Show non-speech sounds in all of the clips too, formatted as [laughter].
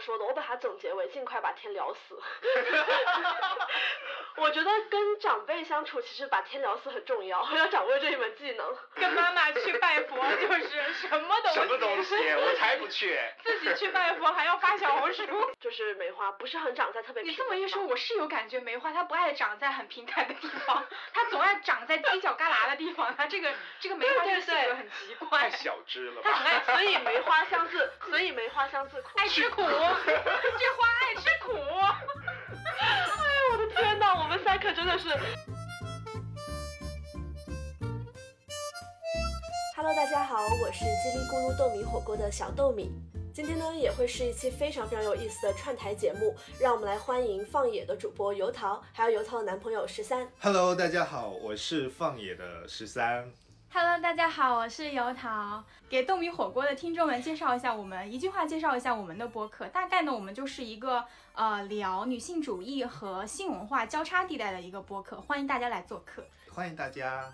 说的，我把它总结为尽快把天聊死。[laughs] 我觉得跟长辈相处，其实把天聊死很重要，[laughs] 要掌握这一门技能。跟妈妈去拜佛就是什么都什么东西，我才不去。[laughs] 自己去拜佛还要发小红书。[laughs] 就是梅花不是很长在特别。你这么一说，我是有感觉，梅花它不爱长在很平坦的地方，它总爱长在犄角旮旯的地方。它这个这个梅花的性格很奇怪。太小只了。它很爱，所以梅花香自，所以梅花香自苦。爱吃苦，这花爱吃苦。可真的是。Hello，大家好，我是叽里咕噜豆米火锅的小豆米。今天呢，也会是一期非常非常有意思的串台节目，让我们来欢迎放野的主播油桃，还有油桃的男朋友十三。Hello，大家好，我是放野的十三。Hello，大家好，我是油桃。给豆米火锅的听众们介绍一下，我们一句话介绍一下我们的播客。大概呢，我们就是一个呃聊女性主义和性文化交叉地带的一个播客，欢迎大家来做客。欢迎大家。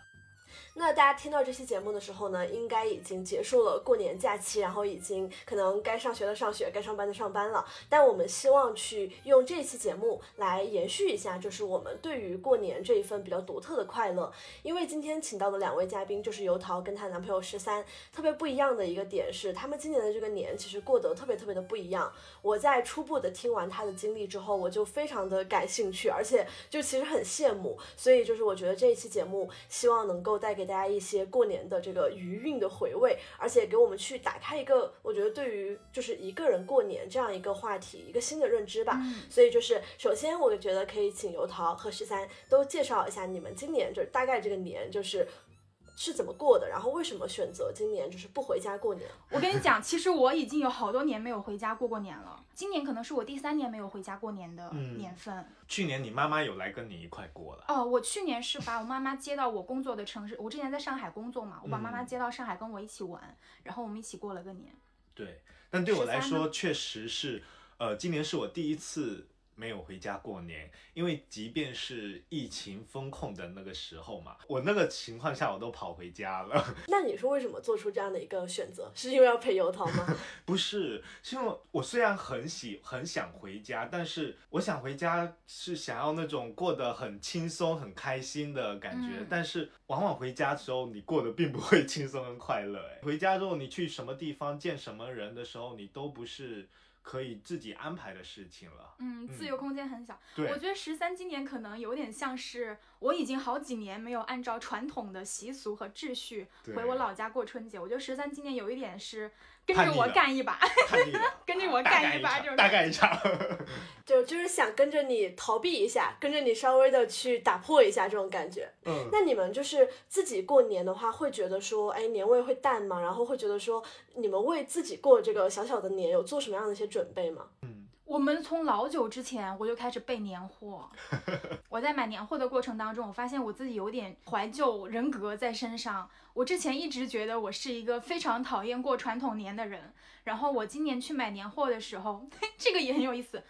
那大家听到这期节目的时候呢，应该已经结束了过年假期，然后已经可能该上学的上学，该上班的上班了。但我们希望去用这期节目来延续一下，就是我们对于过年这一份比较独特的快乐。因为今天请到的两位嘉宾就是油桃跟她男朋友十三，特别不一样的一个点是，他们今年的这个年其实过得特别特别的不一样。我在初步的听完他的经历之后，我就非常的感兴趣，而且就其实很羡慕。所以就是我觉得这一期节目希望能够带给大家一些过年的这个余韵的回味，而且给我们去打开一个，我觉得对于就是一个人过年这样一个话题，一个新的认知吧。所以就是首先，我觉得可以请油桃和十三都介绍一下你们今年就是大概这个年就是。是怎么过的？然后为什么选择今年就是不回家过年？我跟你讲，其实我已经有好多年没有回家过过年了。今年可能是我第三年没有回家过年的年份。去年你妈妈有来跟你一块过了？哦，我去年是把我妈妈接到我工作的城市，我之前在上海工作嘛，我把妈妈接到上海跟我一起玩，然后我们一起过了个年。对，但对我来说确实是，呃，今年是我第一次。没有回家过年，因为即便是疫情封控的那个时候嘛，我那个情况下我都跑回家了。[laughs] 那你是为什么做出这样的一个选择？是因为要陪油桃吗？[laughs] 不是，是因为我虽然很喜很想回家，但是我想回家是想要那种过得很轻松、很开心的感觉，但是往往回家的时候你过得并不会轻松跟快乐。哎，回家之后你去什么地方见什么人的时候，你都不是。可以自己安排的事情了，嗯，自由空间很小。对，我觉得十三今年可能有点像是我已经好几年没有按照传统的习俗和秩序回我老家过春节。我觉得十三今年有一点是。跟着我干一把，[laughs] 跟着我干一把，就大干一场，[laughs] [laughs] 就就是想跟着你逃避一下，跟着你稍微的去打破一下这种感觉。嗯，那你们就是自己过年的话，会觉得说，哎，年味会淡吗？然后会觉得说，你们为自己过这个小小的年有做什么样的一些准备吗？嗯。我们从老久之前我就开始备年货。[laughs] 我在买年货的过程当中，我发现我自己有点怀旧人格在身上。我之前一直觉得我是一个非常讨厌过传统年的人。然后我今年去买年货的时候，[laughs] 这个也很有意思。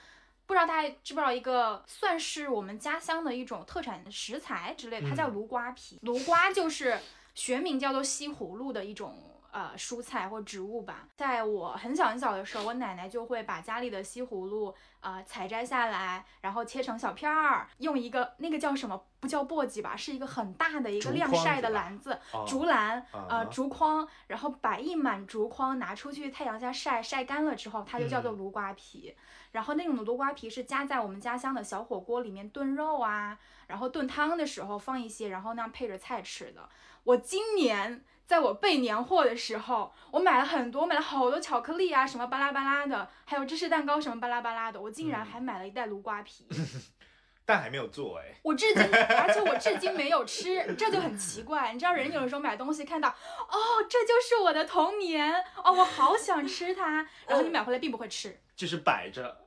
不知道大家知不知道一个算是我们家乡的一种特产食材之类的，它叫芦瓜皮。芦瓜就是学名叫做西葫芦的一种。呃，蔬菜或植物吧，在我很小很小的时候，我奶奶就会把家里的西葫芦呃采摘下来，然后切成小片儿，用一个那个叫什么？不叫簸箕吧，是一个很大的一个晾晒的篮子，竹篮，呃，竹筐，然后摆一满竹筐，拿出去太阳下晒，晒干了之后，它就叫做芦瓜皮。然后那种的芦瓜皮是夹在我们家乡的小火锅里面炖肉啊，然后炖汤的时候放一些，然后那样配着菜吃的。我今年。在我备年货的时候，我买了很多，买了好多巧克力啊，什么巴拉巴拉的，还有芝士蛋糕什么巴拉巴拉的，我竟然还买了一袋芦瓜皮，[laughs] 但还没有做哎。我至今，而且我至今没有吃，这就很奇怪。你知道，人有的时候买东西看到，哦，这就是我的童年，哦，我好想吃它，然后你买回来并不会吃，就是摆着。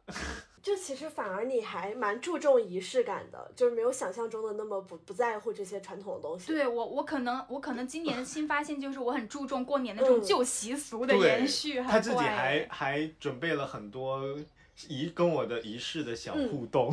就其实反而你还蛮注重仪式感的，就是没有想象中的那么不不在乎这些传统的东西。对我，我可能我可能今年新发现就是我很注重过年那种旧习俗的延续。他自己还还准备了很多仪跟我的仪式的小互动，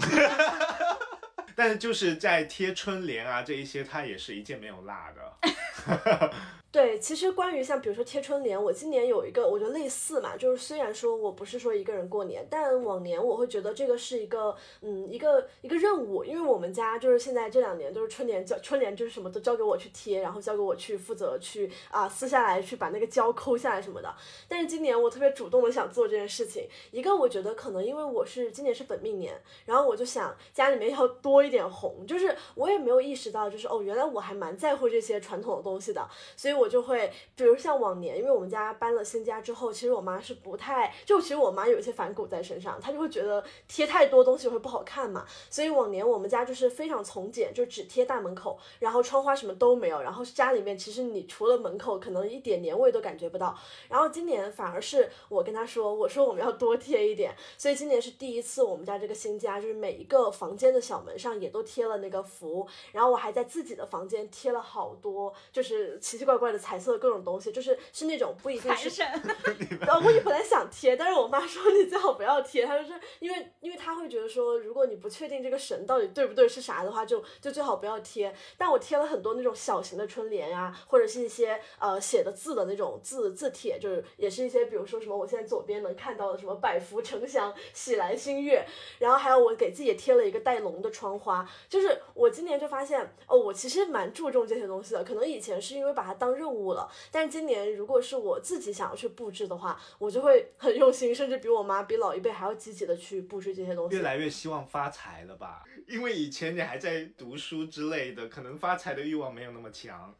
[laughs] 但是就是在贴春联啊这一些，他也是一件没有落的。[laughs] 对，其实关于像比如说贴春联，我今年有一个我觉得类似嘛，就是虽然说我不是说一个人过年，但往年我会觉得这个是一个嗯一个一个任务，因为我们家就是现在这两年都是春联交春联就是什么都交给我去贴，然后交给我去负责去啊撕下来去把那个胶抠下来什么的。但是今年我特别主动的想做这件事情，一个我觉得可能因为我是今年是本命年，然后我就想家里面要多一点红，就是我也没有意识到就是哦原来我还蛮在乎这些传统的东东西的，所以我。我就会，比如像往年，因为我们家搬了新家之后，其实我妈是不太，就其实我妈有一些反骨在身上，她就会觉得贴太多东西会不好看嘛，所以往年我们家就是非常从简，就只贴大门口，然后窗花什么都没有，然后家里面其实你除了门口可能一点年味都感觉不到，然后今年反而是我跟她说，我说我们要多贴一点，所以今年是第一次我们家这个新家，就是每一个房间的小门上也都贴了那个符，然后我还在自己的房间贴了好多，就是奇奇怪怪的。彩色各种东西，就是是那种不一定是。[laughs] [laughs] 然后我也本来想贴，但是我妈说你最好不要贴。她说是因为因为她会觉得说，如果你不确定这个神到底对不对是啥的话，就就最好不要贴。但我贴了很多那种小型的春联呀，或者是一些呃写的字的那种字字帖，就是也是一些比如说什么我现在左边能看到的什么百福呈祥、喜来新月，然后还有我给自己也贴了一个带龙的窗花。就是我今年就发现哦，我其实蛮注重这些东西的，可能以前是因为把它当任务了，但是今年如果是我自己想要去布置的话，我就会很用心，甚至比我妈、比老一辈还要积极的去布置这些东西。越来越希望发财了吧？因为以前你还在读书之类的，可能发财的欲望没有那么强。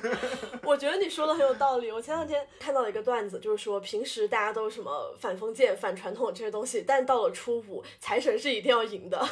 [laughs] 我觉得你说的很有道理。我前两天看到了一个段子，就是说平时大家都什么反封建、反传统这些东西，但到了初五，财神是一定要赢的。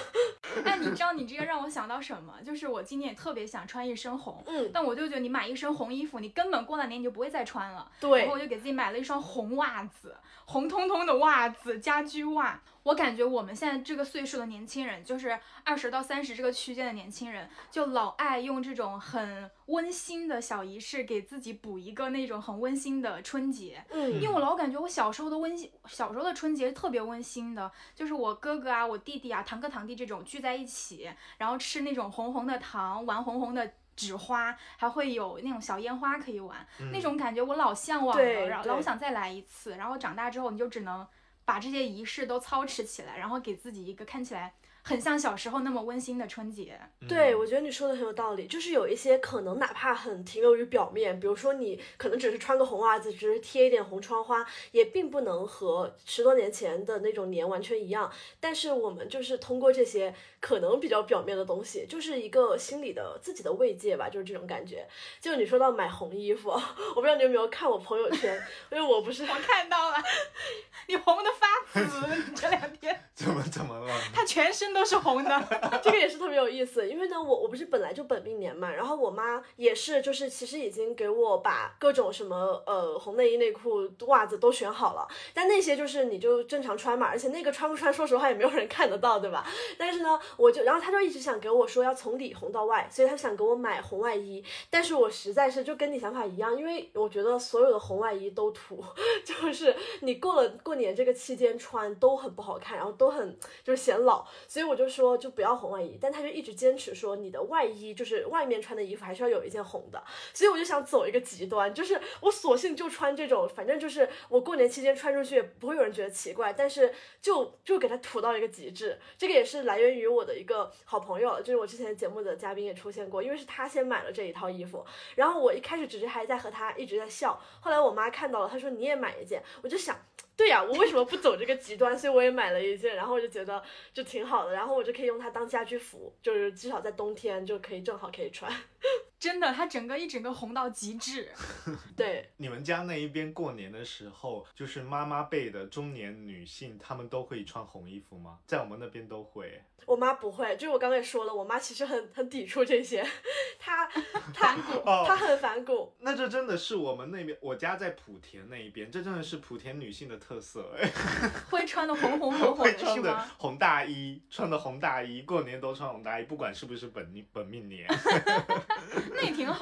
哎，你知道你这个让我想到什么？就是我今年也特别想穿一身红，嗯，但我就觉得你买一身红衣服，你根本过了年你就不会再穿了。对，然后我就给自己买了一双红袜子，红彤彤的袜子，家居袜。我感觉我们现在这个岁数的年轻人，就是二十到三十这个区间的年轻人，就老爱用这种很温馨的小仪式，给自己补一个那种很温馨的春节。嗯，因为我老感觉我小时候的温馨，小时候的春节特别温馨的，就是我哥哥啊、我弟弟啊、堂哥堂弟这种聚在一起，然后吃那种红红的糖，玩红红的纸花，还会有那种小烟花可以玩，那种感觉我老向往了，然后老想再来一次。然后长大之后，你就只能。把这些仪式都操持起来，然后给自己一个看起来。很像小时候那么温馨的春节，对我觉得你说的很有道理。就是有一些可能哪怕很停留于表面，比如说你可能只是穿个红袜子，只是贴一点红窗花，也并不能和十多年前的那种年完全一样。但是我们就是通过这些可能比较表面的东西，就是一个心理的自己的慰藉吧，就是这种感觉。就你说到买红衣服，[laughs] 我不知道你有没有看我朋友圈，因为我不是我看到了，你红的发紫，这两天 [laughs] 怎么怎么了？[laughs] 他全身。都是红的，这个也是特别有意思。因为呢，我我不是本来就本命年嘛，然后我妈也是，就是其实已经给我把各种什么呃红内衣内裤袜子都选好了。但那些就是你就正常穿嘛，而且那个穿不穿，说实话也没有人看得到，对吧？但是呢，我就然后他就一直想给我说要从里红到外，所以他想给我买红外衣。但是我实在是就跟你想法一样，因为我觉得所有的红外衣都土，[laughs] 就是你过了过年这个期间穿都很不好看，然后都很就是显老，所以。我就说，就不要红外衣，但他就一直坚持说，你的外衣就是外面穿的衣服还是要有一件红的。所以我就想走一个极端，就是我索性就穿这种，反正就是我过年期间穿出去也不会有人觉得奇怪，但是就就给他土到一个极致。这个也是来源于我我的一个好朋友，就是我之前节目的嘉宾也出现过，因为是他先买了这一套衣服，然后我一开始只是还在和他一直在笑，后来我妈看到了，她说你也买一件，我就想。对呀，我为什么不走这个极端？所以我也买了一件，然后我就觉得就挺好的，然后我就可以用它当家居服，就是至少在冬天就可以正好可以穿。[laughs] 真的，它整个一整个红到极致。[laughs] 对，你们家那一边过年的时候，就是妈妈辈的中年女性，她们都会穿红衣服吗？在我们那边都会。我妈不会，就是我刚才也说了，我妈其实很很抵触这些，[laughs] 她反骨，她很反骨。那这真的是我们那边，我家在莆田那一边，这真的是莆田女性的特色。哎，会穿的红红火火的是穿的吗？红大衣，穿的红大衣，过年都穿红大衣，不管是不是本命本命年。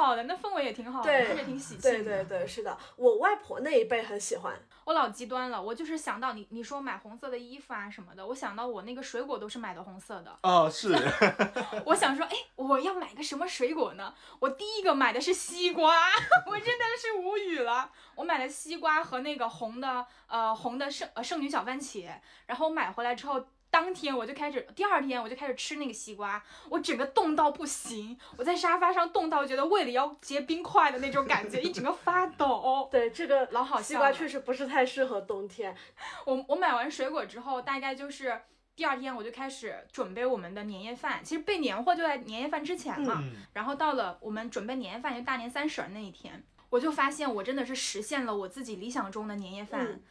好的，那氛围也挺好的，对特别挺喜庆。对对，是的，我外婆那一辈很喜欢。我老极端了，我就是想到你你说买红色的衣服啊什么的，我想到我那个水果都是买的红色的。哦，是，[laughs] 我想说，哎，我要买个什么水果呢？我第一个买的是西瓜，[laughs] 我真的是无语了。我买了西瓜和那个红的呃红的圣呃圣女小番茄，然后买回来之后。当天我就开始，第二天我就开始吃那个西瓜，我整个冻到不行，我在沙发上冻到觉得胃里要结冰块的那种感觉，一整个发抖。对，这个老好西瓜确实不是太适合冬天。[laughs] 我我买完水果之后，大概就是第二天我就开始准备我们的年夜饭。其实备年货就在年夜饭之前嘛。嗯，然后到了我们准备年夜饭，就大年三十儿那一天，我就发现我真的是实现了我自己理想中的年夜饭，嗯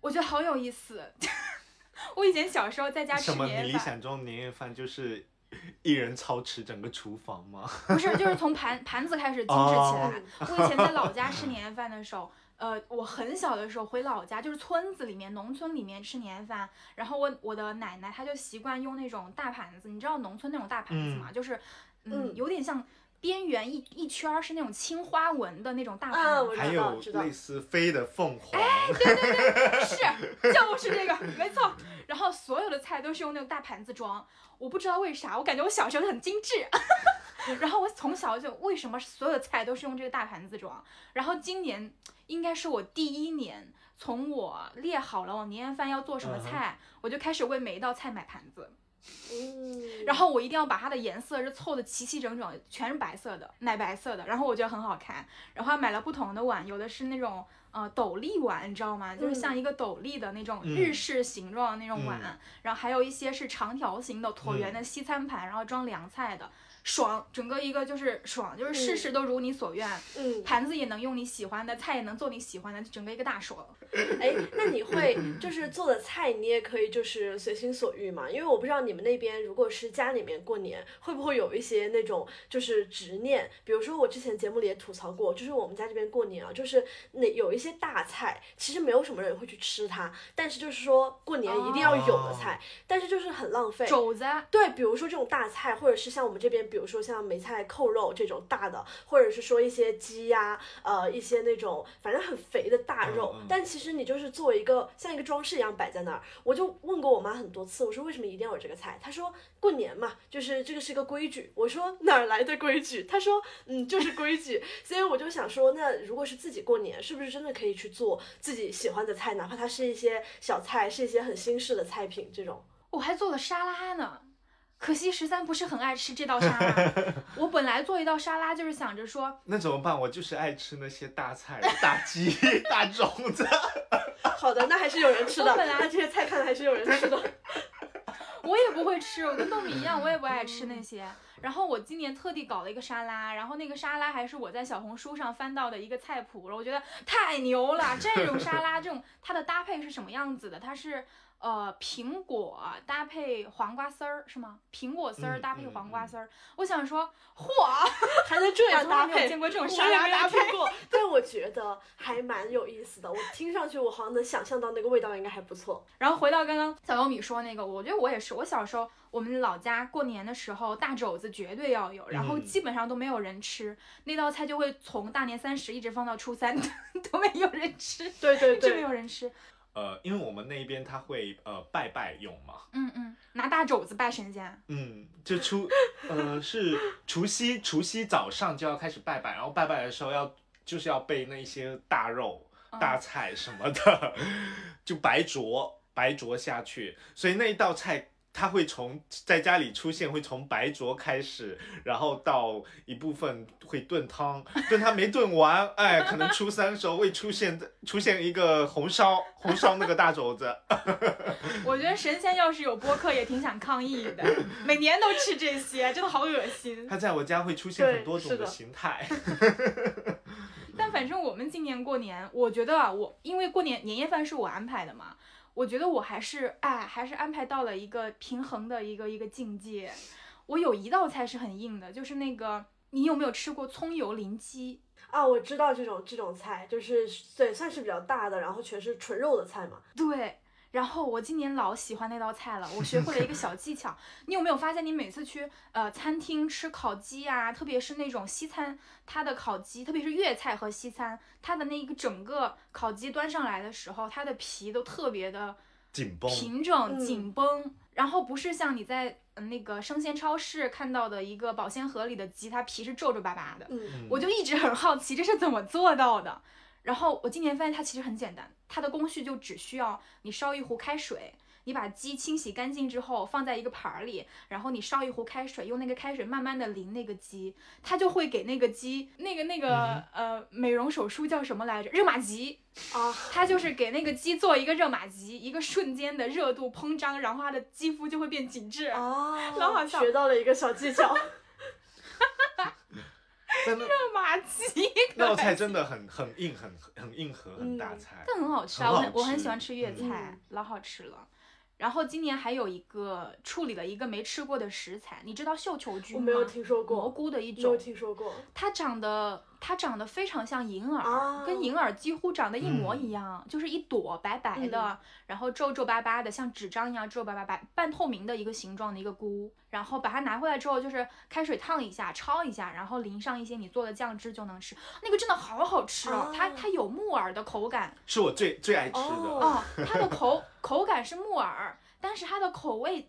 我觉得好有意思。[laughs] [laughs] 我以前小时候在家吃什么？你年夜饭，理想中的年夜饭就是一人操持整个厨房吗？[laughs] 不是就是从盘盘子开始精致起哦来。我以前在老家吃年夜饭的时候。呃，我很小的时候回老家，就是村子里面、农村里面吃年夜饭，然后我我的奶奶她就习惯用那种大盘子，你知道农村那种大盘子吗？就是，嗯，嗯有点像边缘一一圈儿是那种青花纹的那种大盘啊，子，我还有知道知道类似飞的凤凰，哎，对对对是，就是这个，没错。然后所有的菜都是用那种大盘子装，我不知道为啥，我感觉我小时候很精致。[laughs] 然后我从小就为什么所有菜都是用这个大盘子装？然后今年应该是我第一年，从我列好了我年夜饭要做什么菜，我就开始为每一道菜买盘子。嗯，然后我一定要把它的颜色是凑的齐齐整整，全是白色的，奶白色的，然后我觉得很好看。然后还买了不同的碗，有的是那种呃斗笠碗，你知道吗？就是像一个斗笠的那种嗯日式形状的那种碗。嗯然后还有一些是长条形的椭圆的西餐盘，然后装凉菜的。爽，整个一个就是爽，就是事事都如你所愿，嗯，盘子也能用你喜欢的，菜也能做你喜欢的，整个一个大爽。[laughs] 哎，那你会就是做的菜，你也可以就是随心所欲嘛？因为我不知道你们那边如果是家里面过年，会不会有一些那种就是执念？比如说我之前节目里也吐槽过，就是我们家这边过年啊，就是那有一些大菜，其实没有什么人会去吃它，但是就是说过年一定要有的菜，但是就是很浪费。肘子，对，比如说这种大菜，或者是像我们这边，比如说像梅菜扣肉这种大的，或者是说一些鸡呀、呃，一些那种反正很肥的大肉，嗯嗯但其实你就是做一个像一个装饰一样摆在那儿。我就问过我妈很多次，我说为什么一定要有这个菜？她说过年嘛，就是这个是一个规矩。我说哪儿来的规矩？她说嗯，就是规矩。所以我就想说，那如果是自己过年，是不是真的可以去做自己喜欢的菜，哪怕它是一些小菜，是一些很新式的菜品这种？我还做了沙拉呢。可惜十三不是很爱吃这道沙拉。[laughs] 我本来做一道沙拉就是想着说，那怎么办？我就是爱吃那些大菜、大鸡、大种子。[laughs] 好的，那还是有人吃的。我本来这些菜看来还是有人吃的。[laughs] 我也不会吃，我跟豆米一样，我也不爱吃那些。然后我今年特地搞了一个沙拉，然后那个沙拉还是我在小红书上翻到的一个菜谱，我觉得太牛了。这种沙拉，这种它的搭配是什么样子的？它是呃苹果搭配黄瓜丝儿是吗？苹果丝儿嗯搭配黄瓜丝儿，我想说，嚯，[laughs] 还能这 [laughs] 样搭配，见过这种我沙拉搭配。过，[laughs] 但我觉得还蛮有意思的。我听上去，我好像能想象到那个味道应该还不错。然后回到刚刚小优米说那个，我觉得我也是，我小时候我们老家过年的时候大肘子绝对要有，然后嗯基本上都没有人吃，那道菜就会从大年三十一直放到初三都没有人吃，对对一直没，有人吃。呃，因为我们那边他会呃拜拜用嘛，嗯嗯，拿大肘子拜神仙。嗯，就除呃是除夕除夕早上就要开始拜拜，然后拜拜的时候要就是要备那些大肉、嗯大菜什么的，[laughs] 就白灼白灼下去，所以那一道菜。它会从在家里出现，会从白灼开始，然后到一部分会炖汤，炖汤没炖完，哎，可能初三的时候会出现出现一个红烧红烧那个大肘子，[laughs] 我觉得神仙要是有播客也挺想抗议的，每年都吃这些，真的好恶心。他在我家会出现很多种的形态。[laughs] 但反正我们今年过年，我觉得啊，我因为过年年夜饭是我安排的嘛，我觉得我还是哎，还是安排到了一个平衡的一个一个境界。我有一道菜是很硬的，就是那个你有没有吃过葱油淋鸡？啊，我知道这种这种菜，就是对，算是比较大的，然后全是纯肉的菜嘛。对，然后我今年老喜欢那道菜了，我学会了一个小技巧。你有没有发现，你每次去呃餐厅吃烤鸡啊，特别是那种西餐，它的烤鸡，特别是粤菜和西餐，它的那一个整个烤鸡端上来的时候，它的皮都特别的紧绷，平整嗯紧绷，然后不是像你在呃那个生鲜超市看到的一个保鲜盒里的鸡，它皮是皱皱巴巴的。嗯嗯我就一直很好奇这是怎么做到的。然后我今年发现它其实很简单，它的工序就只需要你烧一壶开水，你把鸡清洗干净之后放在一个盘儿里，然后你烧一壶开水，用那个开水慢慢的淋那个鸡，它就会给那个鸡那个那个、呃美容手术叫什么来着？热玛吉，啊，[laughs] 它就是给那个鸡做一个热玛吉，一个瞬间的热度膨胀，然后它的肌肤就会变紧致。啊，老好笑学到了一个小技巧。[laughs] 真的 [laughs] 热玛吉，那道菜真的很很硬，很很硬核，很大嗯菜。但很好吃啊，我很我很喜欢吃粤嗯菜，老好吃了。然后今年还有一个处理了一个没吃过的食材，你知道绣球菌吗？我没有听说过蘑菇的一没有种，听说过。它长得它长得非常像银耳，啊跟银耳几乎长得一模嗯一样，就是一朵白白的，嗯然后皱皱巴巴的，像纸张一样皱皱巴巴白半透明的一个形状的一个菇，然后把它拿回来之后，就是开水烫一下，焯一下，然后淋上一些你做的酱汁就能吃，那个真的好好吃哦，它啊它有木耳的口感。是我最最爱吃的。哦哦，它的口口感是木耳，但是它的口味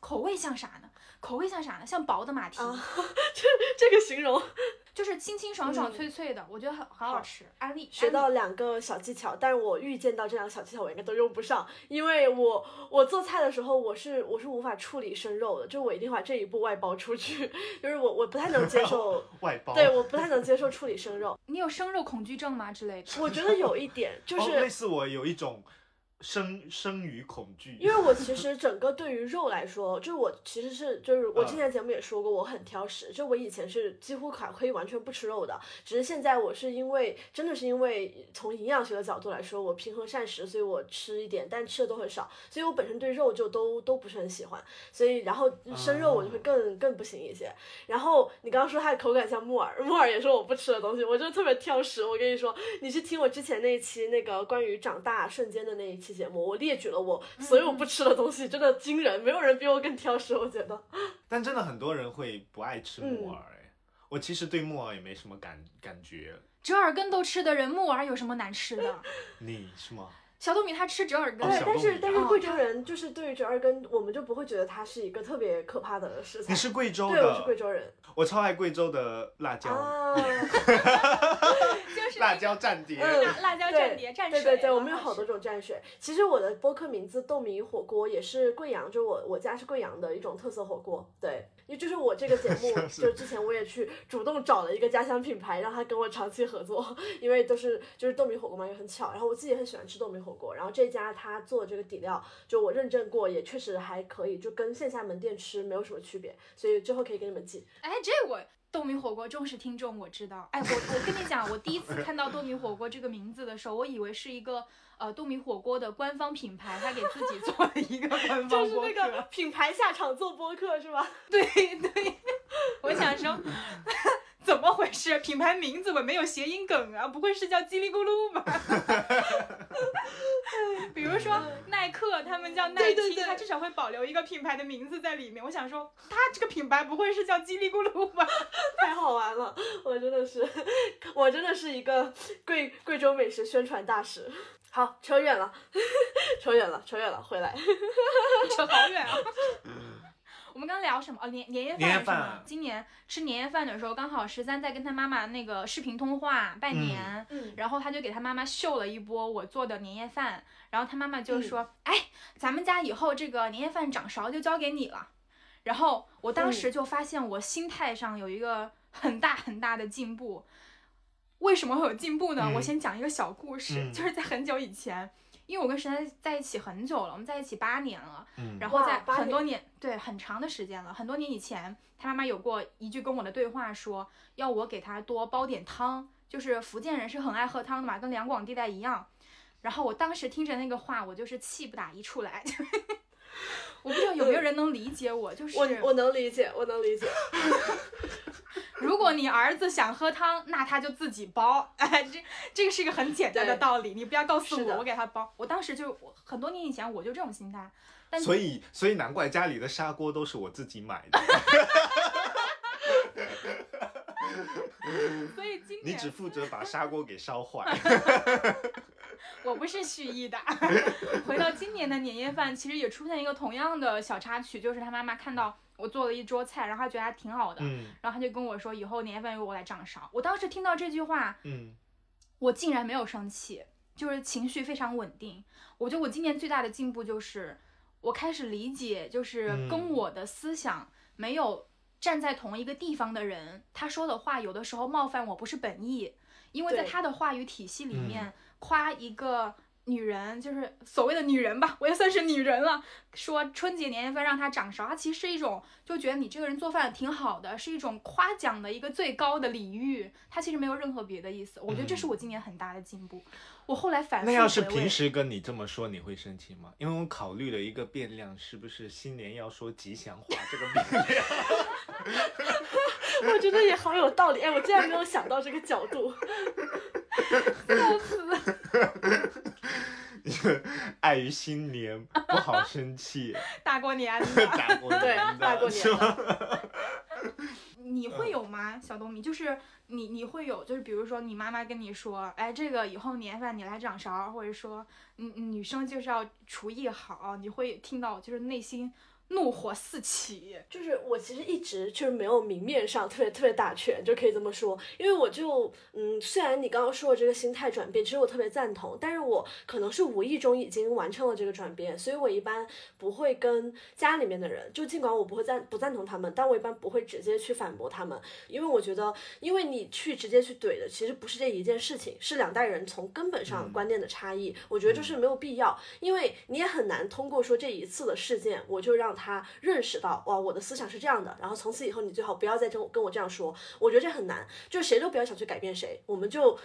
口味像啥呢？口味像啥呢？像薄的马蹄，啊，[laughs] [laughs] 这这个形容 [laughs] 就是清清爽爽、嗯脆脆的，我觉得很很好好吃。安利学到两个小技巧，但是我预见到这两个小技巧我应该都用不上，因为我我做菜的时候我是我是无法处理生肉的，就我一定把这一步外包出去，就是我我不太能接受，外包。对，我不太能接受处理生肉，你有生肉恐惧症吗之类的？我觉得有一点就哦，类。似我有一种生生于恐惧。因为我其实整个对于肉来说，就是我其实是就是我之前节目也说过，我很挑食，就我以前是几乎可可以完全不吃肉的，只是现在我是因为真的是因为从营养学的角度来说，我平衡膳食，所以我吃一点，但吃的都很少，所以我本身对肉就都都不是很喜欢，所以然后生肉我就会更、更不行一些。然后你刚刚说它的口感像木耳，木耳也是我不吃的东西，我就特别挑食。我跟你说，你去听我之前那一期那个关于长大瞬间的那一期节目，我列举了我所有不吃的东西，真的惊人，没有人比我更挑食，我觉得。但真的很多人会不爱吃木嗯耳哎、我其实对木耳也没什么感感觉。折耳根都吃的人，木耳有什么难吃的？[laughs] 你是吗？小豆米他吃折耳根，对，但是但是哦贵州人就是对于折耳根，我们就不会觉得它是一个特别可怕的食材。你是贵州对，我是贵，州人我超爱贵州的辣椒，啊。[laughs] [laughs] 就是辣椒蘸碟。嗯辣辣椒蘸对碟蘸水，对对对，我们有好多种蘸水。其实我的播客名字豆米火锅也是贵阳，就我我家是贵阳的一种特色火锅。对，因为就是我这个节目，[laughs] 就之前我也去主动找了一个家乡品牌，让他跟我长期合作，因为都是就是豆米火锅嘛，也很巧。然后我自己也很喜欢吃豆米火锅，然后这家他做的这个底料，就我认证过，也确实还可以，就跟线下门店吃没有什么区别，所以之后可以给你们寄。哎，这我豆米火锅忠实听众我知道。哎，我我跟你讲，我第一次看到豆米火锅这个名字的时候，我以为是一个呃豆米火锅的官方品牌，他给自己做了一个官方就是。那个品牌下场做播客是吧？对 [laughs] 对，[laughs] 我想说。怎么回事？[laughs] 品牌名字我没有谐音梗啊，不会是叫叽里咕噜吧？[laughs] 比如说耐克，他们叫耐听，对对对它至少会保留一个品牌的名字在里面。我想说，它这个品牌不会是叫叽里咕噜吧？[laughs] 太好玩了，我真的是，我真的是一个贵贵州美食宣传大使。好，扯远了，扯远了，扯远了，回来。扯好远啊！我们刚聊什么？哦，年年夜年夜饭是吗饭？今年吃年夜饭的时候，刚好十三在跟他妈妈那个视频通话拜年，嗯然后他就给他妈妈秀了一波我做的年夜饭，然后他妈妈嗯就说：“哎，咱们家以后这个年夜饭掌勺就交给你了。”然后我当嗯时就发现我心态上有一个很大很大的进步。为什么会有进步呢？嗯我先讲一个小故事，嗯就是在很久以前，因为我跟神在在一起很久了，我们在一起八年了。嗯，然后在很多年，对，很长的时间了。很多年以前，他妈妈有过一句跟我的对话说，要我给他多煲点汤，就是福建人是很爱喝汤的嘛，跟两广地带一样。然后我当时听着那个话，我就是气不打一处来。[laughs] 我不知道有没有人能理解我，就是我我能理解，我能理解。[laughs] [laughs] 如果你儿子想喝汤，那他就自己煲。[laughs] 哎，这这个是一个很简单的道理，你不要告诉我，我给他煲。我当时就我很多年以前我就这种心态，但所以所以难怪家里的砂锅都是我自己买的，[laughs] 所以今年你只负责把砂锅给烧坏。我不是蓄意的。回到今年的年夜饭，其实也出现一个同样的小插曲，就是他妈妈看到我做了一桌菜，然后他觉得还挺好的，嗯然后他就跟我说以后年夜饭由我来掌勺。我当时听到这句话，嗯我竟然没有生气，就是情绪非常稳定。我觉得我今年最大的进步就是，我开始理解，就是跟嗯我的思想没有站在同一个地方的人，他说的话有的时候冒犯我不是本意，因为在他的话语体系里嗯面，夸一个。女人就是所谓的女人吧，我也算是女人了。说春节年夜饭让她掌勺，它其实是一种就觉得你这个人做饭挺好的，是一种夸奖的一个最高的礼遇。它其实没有任何别的意思。我觉得这是我今年很大的进步。我后来反复那要是平时跟你这么说，你会生气吗？因为我考虑了一个变量，是不是新年要说吉祥话这个变量？[laughs] 我觉得也好有道理。哎，我竟然没有想到这个角度。笑死。碍于新年不好生气，[laughs] [laughs] 大过年的，大过对年的，大过年？你会有吗，小东米？就是你你会有，就是比如说你妈妈跟你说，哎，这个以后年夜饭你来掌勺，或者说，嗯，女生就是要厨艺好，你会听到就是内心怒火四起。就是我其实一直就是没有明面上特别特别打拳，就可以这么说，因为我就嗯，虽然你刚刚说的这个心态转变，其实我特别赞同，但是我可能是无意中已经完成了这个转变，所以我一般不会跟家里面的人，就尽管我不会赞不赞同他们，但我一般不会直接去反驳他们，因为我觉得，因为你去直接去怼的，其实不是这一件事情，是两代人从根本上嗯。观念的差异，我觉得就是没有必要，因为你也很难通过说这一次的事件，我就让他认识到，哇，我的思想是这样的，然后从此以后你最好不要再跟我跟我这样说，我觉得这很难，就是谁都不要想去改变谁，我们就。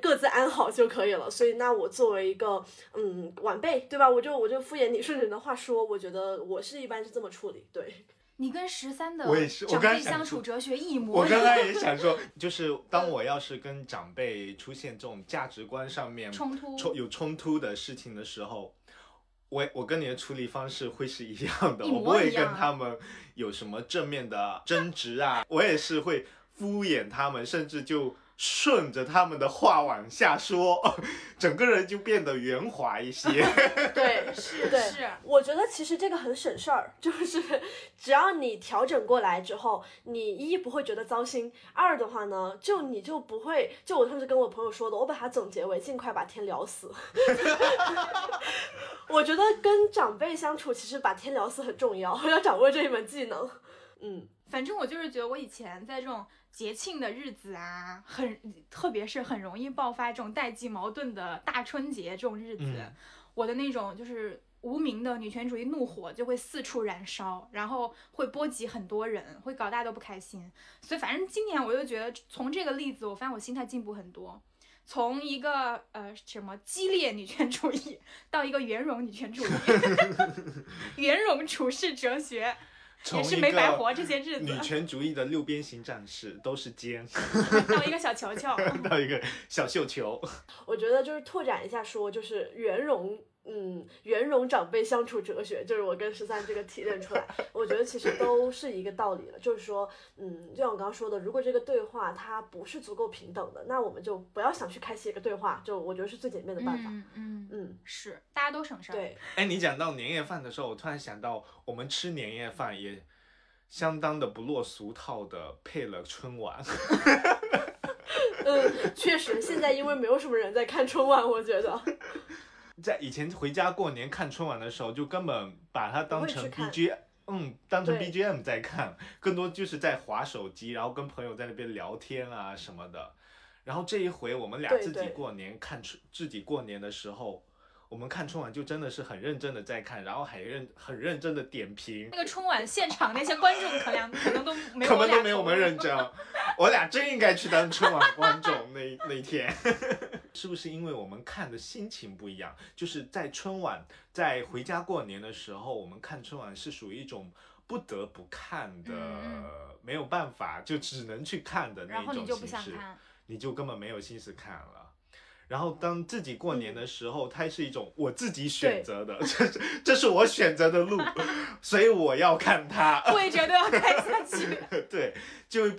各自安好就可以了，所以那我作为一个嗯晚辈，对吧？我就我就敷衍你，顺着你的话说，我觉得我是一般是这么处理，对。[laughs] 你跟十三的我也是我长辈相处哲学一模我一样。刚刚也想说，就是当我要是跟长辈出现这种价值观上面冲突冲有冲突的事情的时候，我我跟你的处理方式会是一样的，一我不会跟他们有什么正面的争执啊，我也是会敷衍他们，甚至就。顺着他们的话往下说，[laughs] 整个人就变得圆滑一些。[laughs] 对，对，是是，我觉得其实这个很省事儿，[laughs] 就是只要你调整过来之后，你一不会觉得糟心，二的话呢，就你就不会，就我上次跟我朋友说的，我把它总结为尽快把天聊死。我觉得跟长辈相处，其实把天聊死很重要，要掌握这一门技能。嗯，反正我就是觉得我以前在这种节庆的日子啊，很特别是很容易爆发这种代际矛盾的大春节这种日子，嗯我的那种就是无名的女权主义怒火就会四处燃烧，然后会波及很多人，会搞大家都不开心。所以反正今年我就觉得从这个例子，我发现我心态进步很多。从一个呃什么激烈女权主义到一个圆融女权主义，[laughs] 圆融处世哲学从也是没白活这些日子女。权主义的六边形战士都是尖，[laughs] 到一个小球球，[laughs] 到一个小绣球。我觉得就是拓展一下说，就是圆融。嗯，圆融长辈相处哲学，就是我跟十三这个提炼出来，[laughs] 我觉得其实都是一个道理了。就是说，嗯，就像我刚刚说的，如果这个对话它不是足够平等的，那我们就不要想去开启一个对话，就我觉得是最简便的办法。嗯嗯，嗯，是，大家都省事儿。，对，哎，你讲到年夜饭的时候，我突然想到，我们吃年夜饭也相当的不落俗套的配了春晚。[laughs] 嗯，确实，现在因为没有什么人在看春晚，我觉得，在以前回家过年看春晚的时候，就根本把它当成 BGM，嗯，当成 BGM 在看，[laughs] 更多就是在划手机，然后跟朋友在那边聊天啊什么的。然后这一回我们俩自己过年看春，自己过年的时候，我们看春晚就真的是很认真的在看，然后还认很认真的点评，那个春晚现场那些观众可能 [laughs] 可能都没有可我俩能都没有我们认真。我俩真应该去当春晚观众那那一天，是不是因为我们看的心情不一样？就是在春晚，在回家过年的时候，我们看春晚是属于一种不得不看的，嗯没有办法，就只能去看的那一种形式，你就根本没有心思看了。然后当自己过年的时候，它是一种我自己选择的，这是这是我选择的路，[laughs] 所以我要看它。我也觉得要看下去。[laughs] 对，就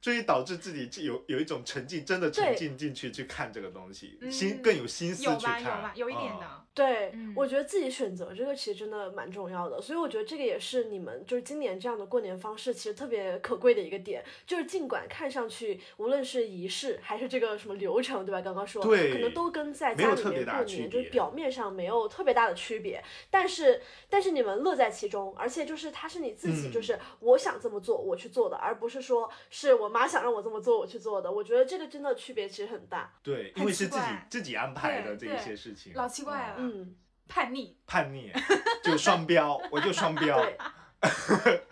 就会导致自己有有一种沉浸，真的沉浸进去去看这个东西，嗯心更有心思有去看。吧有吧，有一点嗯的。对，嗯。我觉得自己选择这个其实真的蛮重要的，所以我觉得这个也是你们就是今年这样的过年方式其实特别可贵的一个点，就是尽管看上去无论是仪式还是这个什么流程，对吧？刚刚说，对可能都跟在家里特别大的区面过年就是表面上没有特别大的区别，但是但是你们乐在其中，而且就是它是你自己，嗯。就是我想这么做我去做的，而不是说是我妈想让我这么做我去做的，我觉得这个真的区别其实很大，对，因很为是自己奇怪自己安排的这一些事情，老奇怪了嗯嗯，叛逆，叛逆就双标，[laughs] 我就双标，对，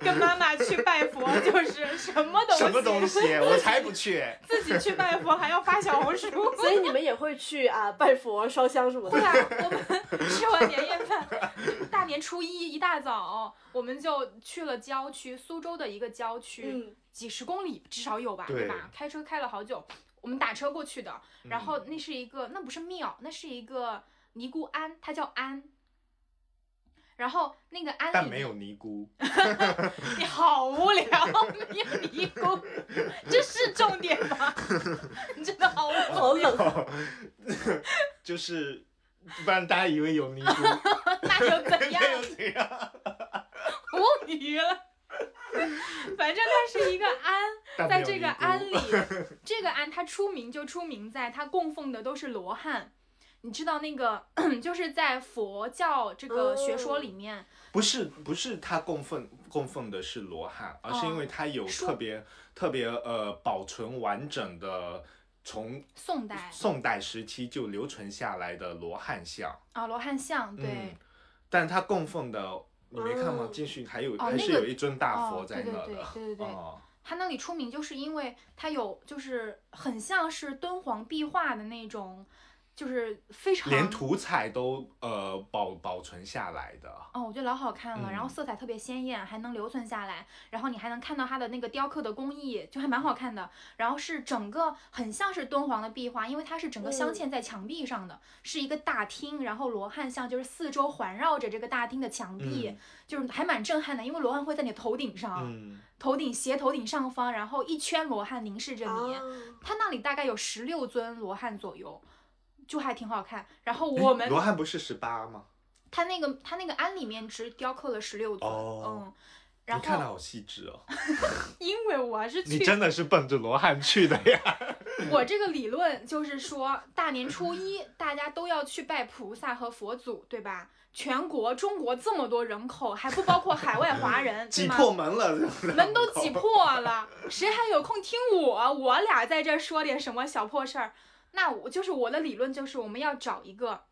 跟妈妈去拜佛就是什么东西？什么东西，我才不去。[laughs] 自己去拜佛还要发小红书。所以你们也会去啊拜佛、烧香什么的对。啊，我们吃完年夜饭，大年初一一大早，我们就去了郊区，苏州的一个郊区，嗯，几十公里至少有吧，对吧？开车开了好久，我们打车过去的。然嗯后那是一个，那不是庙，那是一个尼姑庵，它叫庵。然后那个庵里但没有尼姑，[laughs] 你好无聊，没有尼姑，这是重点吗？[laughs] 你真的好无聊。好冷。[laughs] 就是不然大家以为有尼姑，那又怎样无语了。反正它是一个庵，在这个庵里，这个庵它出名就出名在它供奉的都是罗汉。你知道那个，[clears throat] 就是在佛教这个学说里面，不是不是他供奉供奉的是罗汉，而是因为他有特别特别呃保存完整的从宋代宋代时期就留存下来的罗汉像，啊罗汉像，对。嗯，但他供奉的你没看吗？哦？进去还有哦那个还是有一尊大哦佛在对对对那的，对对 [laughs] 对哦，它那里出名就是因为他有就是很像是敦煌壁画的那种，就是非常连涂彩都呃保保存下来的，哦，我觉得老好看了，然后嗯。色彩特别鲜艳，还能留存下来，然后你还能看到它的那个雕刻的工艺，就还蛮好看的。然后是整个很像是敦煌的壁画，因为它是整个镶嗯。嵌在墙壁上的，是一个大厅，然后罗汉像就是四周环绕着这个大厅的墙壁，嗯就是还蛮震撼的，因为罗汉会在你头顶上，嗯，头顶斜头顶上方，然后一圈罗汉凝视着你。啊它那里大概有十六尊罗汉左右，就还挺好看。然后我们罗汉不是十八吗？他那个他那个庵里面只雕刻了十六尊，哦嗯，然后你看的好细致哦，[laughs] 因为我是去，你真的是奔着罗汉去的呀？[laughs] 我这个理论就是说，大年初一大家都要去拜菩萨和佛祖，对吧？全国中国这么多人口，还不包括海外华人，挤？破门了，门都挤破了，谁还有空听我？我俩在这儿说点什么小破事儿？那我就是我的理论，就是我们要找一个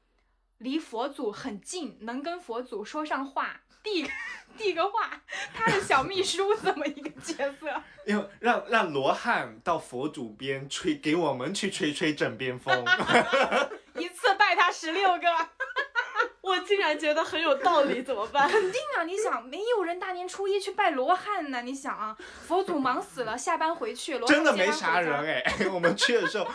离佛祖很近，能跟佛祖说上话，递递个话，他的小秘书这么一个角色。[laughs] 因为让让罗汉到佛祖边吹，给我们去吹吹枕边风。[laughs] 一次拜他十六个。[laughs] 我竟然觉得很有道理，怎么办？肯定啊！你想，没有人大年初一去拜罗汉呢？你想啊，佛祖忙死了，下班回去，罗汉真的没啥人哎，我们去的时候，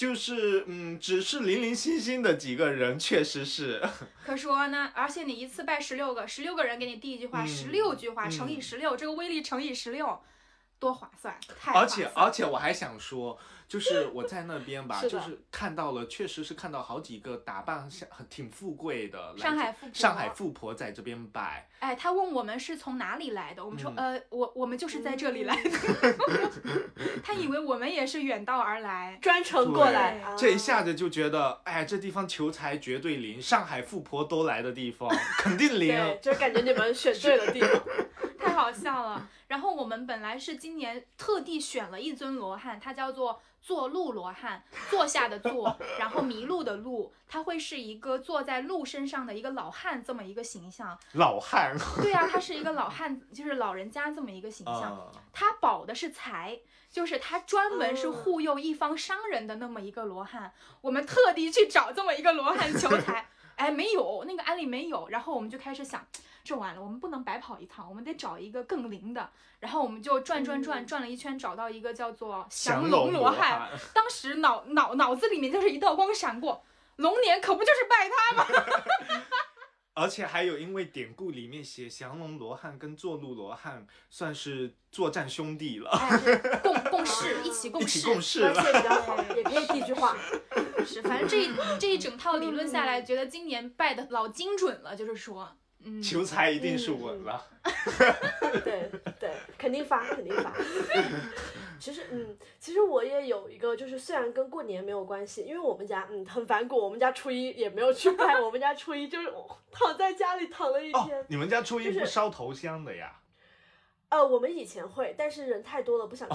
就是嗯，只是零零星星的几个人，确实是。[laughs] 可说呢，而且你一次拜十六个，十六个人给你递一句话，嗯十六句话乘以嗯十六，这个威力乘以十六，多划算！太划而且而且我还想说，就是我在那边吧，[laughs] 是的就是看到了，确实是看到好几个打扮像很挺富贵的来上海富婆上海富婆在这边摆，哎，他问我们是从哪里来的，我们说、嗯呃，我我们就是在这里来的。[laughs] 他以为我们也是远道而来。专程过来对，啊这一下子就觉得，哎，这地方求财绝对灵，上海富婆都来的地方，肯定灵。[laughs] 对，就感觉你们选对了地方。太好笑了。然后我们本来是今年特地选了一尊罗汉，它叫做坐鹿罗汉，坐下的坐，然后迷路的鹿，它会是一个坐在鹿身上的一个老汉这么一个形象。老汉，[laughs] 对呀、他是一个老汉，就是老人家这么一个形象。啊，他保的是财，就是他专门是哦护佑一方商人的那么一个罗汉。我们特地去找这么一个罗汉求财。[laughs] 哎，没有，那个安利没有。然后我们就开始想，这完了，我们不能白跑一趟，我们得找一个更灵的。然后我们就转转转转了一圈，找到一个叫做降龙罗汉。当时脑脑脑子里面就是一道光闪过，龙年可不就是拜他吗？[laughs] 而且还有，因为典故里面写降龙罗汉跟坐鹿罗汉算是作战兄弟了，共共事一起共事，共事关系比较好，也可以地句话。是，反正这一这一整套理论下来，觉得今年拜的老精准了，就是说，嗯，求财一定是稳了。[laughs] 对对，肯定发，肯定发。[laughs] 其实，嗯，其实我也有一个，就是虽然跟过年没有关系，因为我们家，嗯，很反骨，我们家初一也没有去拜，[laughs] 我们家初一就是躺在家里躺了一天。你们家初一不烧头香的呀？呃，我们以前会，但是人太多了不想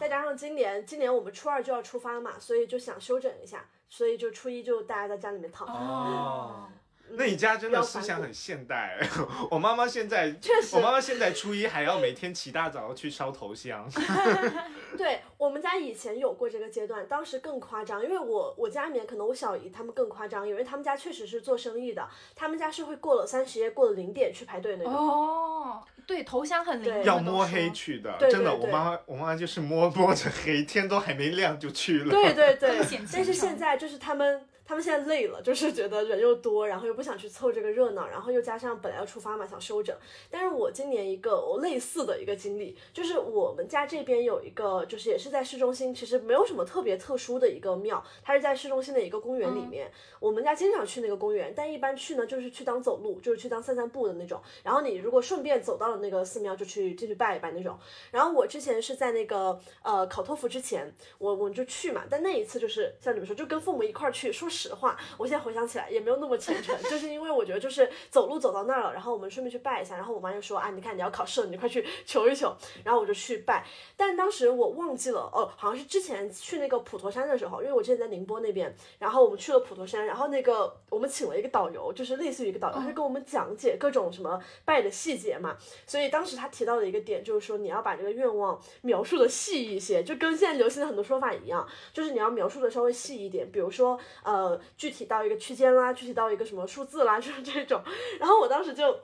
再加上今年，今年我们初二就要出发嘛，所以就想休整一下，所以就初一就大家在家里面躺。哦。那你家真的思想很现代。[laughs] 我妈妈现在，确实，我妈妈现在初一还要每天起大早去烧头香。[laughs] 对我们家以前有过这个阶段，当时更夸张，因为我我家里面可能我小姨他们更夸张，因为他们家确实是做生意的，他们家是会过了三十夜过了零点去排队那种。哦，对，头香很灵，要摸黑去的，真的，我妈妈我妈妈就是摸摸着黑，天都还没亮就去了。对对对，[laughs] 但是现在就是他们。他们现在累了，就是觉得人又多，然后又不想去凑这个热闹，然后又加上本来要出发嘛，想休整。但是我今年一个我类似的一个经历，就是我们家这边有一个，就是也是在市中心，其实没有什么特别特殊的一个庙，它是在市中心的一个公园里面。我们家经常去那个公园，但一般去呢就是去当走路，就是去当散散步的那种。然后你如果顺便走到了那个寺庙，就去进去拜一拜那种。然后我之前是在那个呃考托福之前，我我就去嘛，但那一次就是像你们说，就跟父母一块儿去，说实话，我现在回想起来也没有那么虔诚，就是因为我觉得就是走路走到那儿了，然后我们顺便去拜一下，然后我妈就说啊，你看你要考试了，你快去求一求，然后我就去拜。但当时我忘记了，哦，好像是之前去那个普陀山的时候，因为我之前在宁波那边，然后我们去了普陀山，然后那个我们请了一个导游，就是类似于一个导游，他跟我们讲解各种什么拜的细节嘛。所以当时他提到的一个点就是说，你要把这个愿望描述的细一些，就跟现在流行的很多说法一样，就是你要描述的稍微细一点，比如说呃。具体到一个区间啦，具体到一个什么数字啦，[laughs] 就是这种。然后我当时就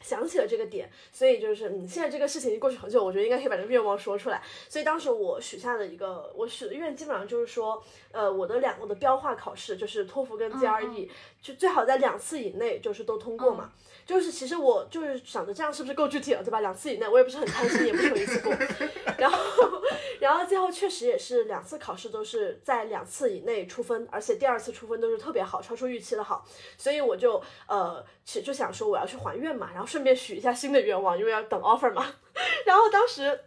想起了这个点，所以就是嗯，现在这个事情已经过去很久，我觉得应该可以把这个愿望说出来。所以当时我许下的一个，我许的愿基本上就是说，呃，我的两个的标化考试，就是托福跟 GRE，就最好在两次以内就是都通过嘛。就是其实我就是想着这样是不是够具体了，对吧？两次以内，我也不是很贪心，也不求一次过。[laughs] 然后，然后最后确实也是两次考试都是在两次以内出分，而且第二次出分都是特别好，超出预期的好。所以我就呃，其实就想说我要去还愿嘛，然后顺便许一下新的愿望，因为要等 offer 嘛。[laughs] 然后当时。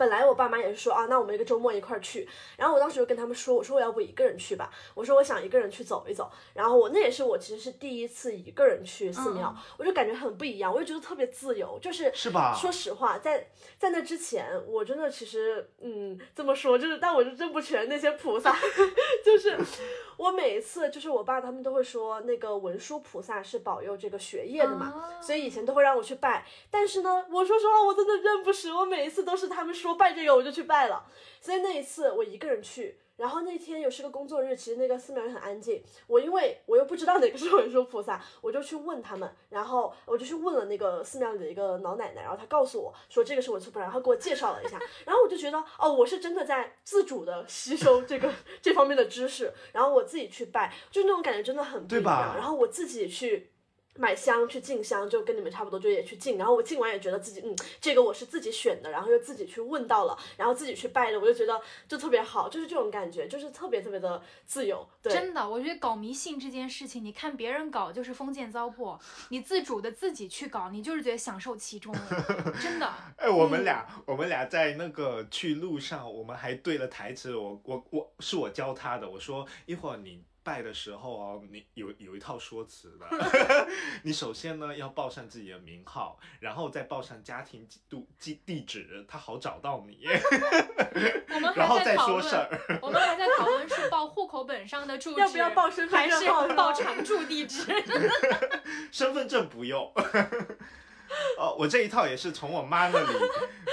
本来我爸妈也是说啊，那我们一个周末一块儿去。然后我当时就跟他们说，我说我要不一个人去吧，我说我想一个人去走一走。然后我那也是我其实是第一次一个人去寺庙，我就感觉很不一样，我就觉得特别自由，就是是吧？说实话，在在那之前，我真的其实嗯这么说，就是但我就认不全那些菩萨，[laughs] 就是 [laughs] 我每一次就是我爸他们都会说那个文殊菩萨是保佑这个学业的嘛，所以以前都会让我去拜。但是呢，我说实话，我真的认不识，我每一次都是他们说。拜这个我就去拜了，所以那一次我一个人去，然后那天又是个工作日，其实那个寺庙也很安静。我因为我又不知道哪个是文殊菩萨，我就去问他们，然后我就去问了那个寺庙里的一个老奶奶，然后她告诉我说这个是文殊菩萨，然后给我介绍了一下，然后我就觉得哦，我是真的在自主的吸收这个这方面的知识，然后我自己去拜，就那种感觉真的很不一样。然后我自己去。买香去进香，就跟你们差不多，就也去进。然后我进完也觉得自己，嗯，这个我是自己选的，然后又自己去问到了，然后自己去拜的，我就觉得就特别好，就是这种感觉，就是特别特别的自由。对，真的，我觉得搞迷信这件事情，你看别人搞就是封建糟粕，你自主的自己去搞，你就是觉得享受其中，真的。[laughs] 哎，我们俩，我们俩在那个去路上，我们还对了台词，我我我是我教他的，我说一会儿你。拜的时候哦，你有有一套说辞的。[laughs] [laughs] 你首先呢要报上自己的名号，然后再报上家庭地地地址，他好找到你。我们 [laughs] 然后再说事。我们还在讨论是报户口本上的住址，要不要报身份证，还是报常住地址？身份证不用。哦，我这一套也是从我妈那里，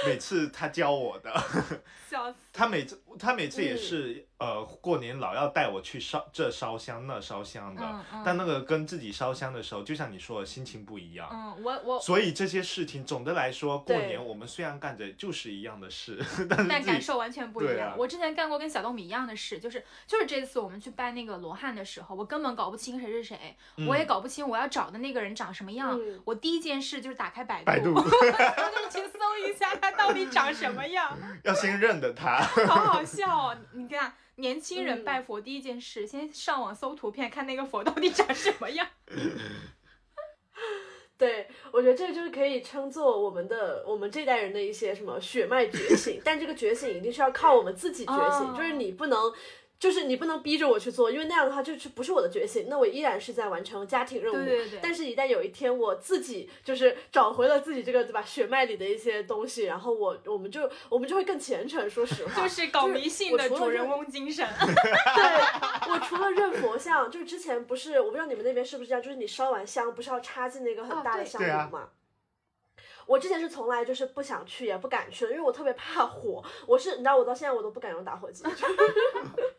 每次他教我的。[laughs] 笑死。他每次他每次也是。呃，过年老要带我去烧这烧香那烧香的，嗯嗯但那个跟自己烧香的时候，就像你说的，心情不一样。嗯，我我所以这些事情，总的来说，过年我们虽然干着就是一样的事，[laughs] 但是但感受完全不一样。啊我之前干过跟小豆米一样的事，就是就是这次我们去拜那个罗汉的时候，我根本搞不清谁是谁，我也嗯搞不清我要找的那个人长什么样。嗯我第一件事就是打开百度，百度 [laughs] 然后就去搜一下他到底长什么样，[laughs] 要先认得他。好好笑哦！你看，年轻人嗯拜佛第一件事，先上网搜图片，看那个佛到底长什么样。[laughs] 对，我觉得这个就是可以称作我们的我们这代人的一些什么血脉觉醒，但这个觉醒一定是要靠我们自己觉醒，哦就是你不能。就是你不能逼着我去做，因为那样的话就是不是我的觉醒，那我依然是在完成家庭任务。对对对但是，一旦有一天我自己就是找回了自己这个对吧血脉里的一些东西，然后我我们就我们就会更虔诚。说实话，[laughs] 就是搞迷信的主人翁精神。[laughs] 对我除了认佛像，就是之前不是我不知道你们那边是不是这样，就是你烧完香不是要插进那个很大的香炉嘛？我之前是从来就是不想去也不敢去的，因为我特别怕火。我是你知道，我到现在我都不敢用打火机。[laughs]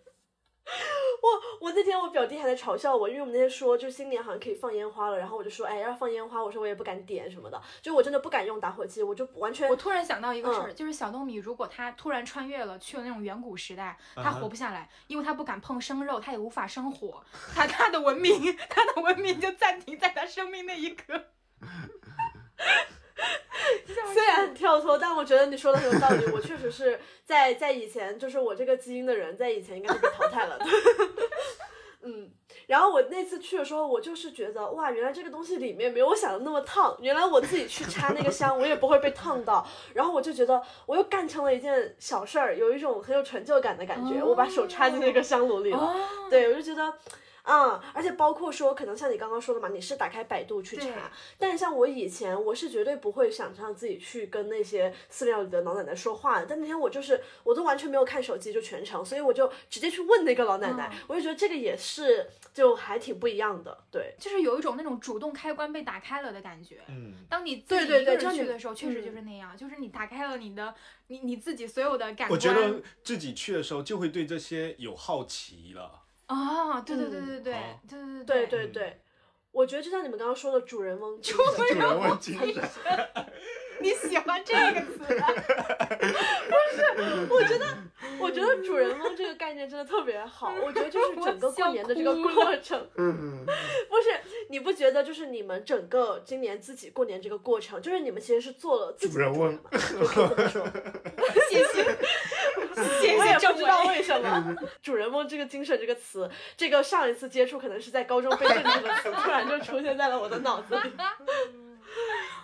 [laughs] 我我那天我表弟还在嘲笑我，因为我们那天说就新年好像可以放烟花了，然后我就说哎要放烟花，我说我也不敢点什么的，就我真的不敢用打火机，我就完全我突然想到一个事儿，嗯就是小糯米如果他突然穿越了，去了那种远古时代，他活不下来，因为他不敢碰生肉，他也无法生火，他他的文明，[laughs] 他的文明就暂停在他生命那一刻。[laughs] 虽然很跳脱，但我觉得你说的很有道理。[laughs] 我确实是在在以前，就是我这个基因的人，在以前应该是被淘汰了的。[laughs] 嗯，然后我那次去的时候，我就是觉得哇，原来这个东西里面没有我想的那么烫。原来我自己去插那个香，我也不会被烫到。[laughs] 然后我就觉得我又干成了一件小事儿，有一种很有成就感的感觉。我把手插进那个香炉里了。哦，对，我就觉得。嗯，而且包括说，可能像你刚刚说的嘛，你是打开百度去查，但是像我以前，我是绝对不会想让自己去跟那些寺庙里的老奶奶说话的。但那天我就是，我都完全没有看手机，就全程，所以我就直接去问那个老奶奶，嗯我就觉得这个也是就还挺不一样的，对。就是有一种那种主动开关被打开了的感觉。嗯，当你自对己一个对对就你人去的时候，确实嗯就是那样，就是你打开了你的你你自己所有的感官。我觉得自己去的时候就会对这些有好奇了。哦，对对对嗯对对对对对对对对，我觉得就像你们刚刚说的主人翁精神，主人翁精神，你喜欢这个词？[laughs] 不是我觉得我觉得主人翁这个概念真的特别好，我觉得就是整个过年的这个过程，嗯，不是你不觉得就是你们整个今年自己过年这个过程，就是你们其实是做了自己的主人翁。嘛，[laughs] 谢，谢 [laughs] 我也不知道。为什么“ [laughs] 主人翁”这个精神这个词，这个上一次接触可能是在高中背 [laughs] 这个词，突然就出现在了我的脑子里。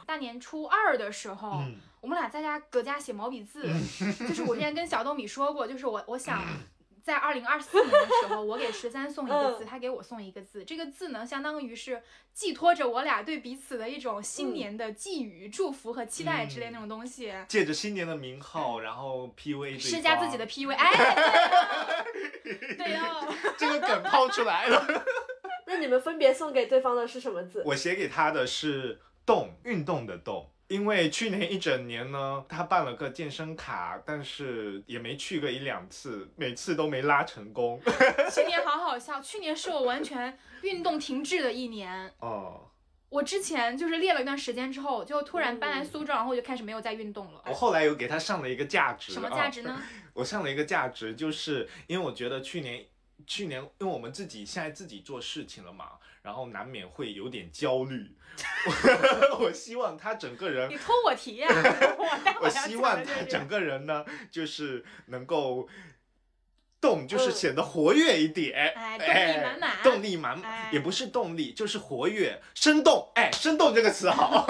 大年初二的时候，嗯我们俩在家搁家写毛笔字，就是我之前跟小豆米说过，就是我我想。在二零二四年的时候，我给十三送一个字，嗯他给我送一个字。这个字呢，相当于是寄托着我俩对彼此的一种新年的寄语、祝福和期待之类那种东西，借着新年的名号，然后 PUA 对施加自己的 P A。[laughs] 哎，对哦，[laughs] 这个梗抛出来了。[laughs] 那你们分别送给对方的是什么字？我写给他的是动，运动的动。因为去年一整年呢，他办了个健身卡，但是也没去个一两次，每次都没拉成功。[laughs] 去年好好笑，去年是我完全运动停滞的一年。哦，我之前就是练了一段时间之后，就突然搬来苏州，然后我就开始没有再运动了。我后来有给他上了一个价值。什么价值呢？啊我上了一个价值，就是因为我觉得去年，去年因为我们自己现在自己做事情了嘛，然后难免会有点焦虑。[laughs] 我希望他整个人你偷我题呀、我希望他整个人呢，就是能够动，就是嗯显得活跃一点，哎动力满满动力满满，哎也不是动力，就是活跃、生动。哎，生动这个词好。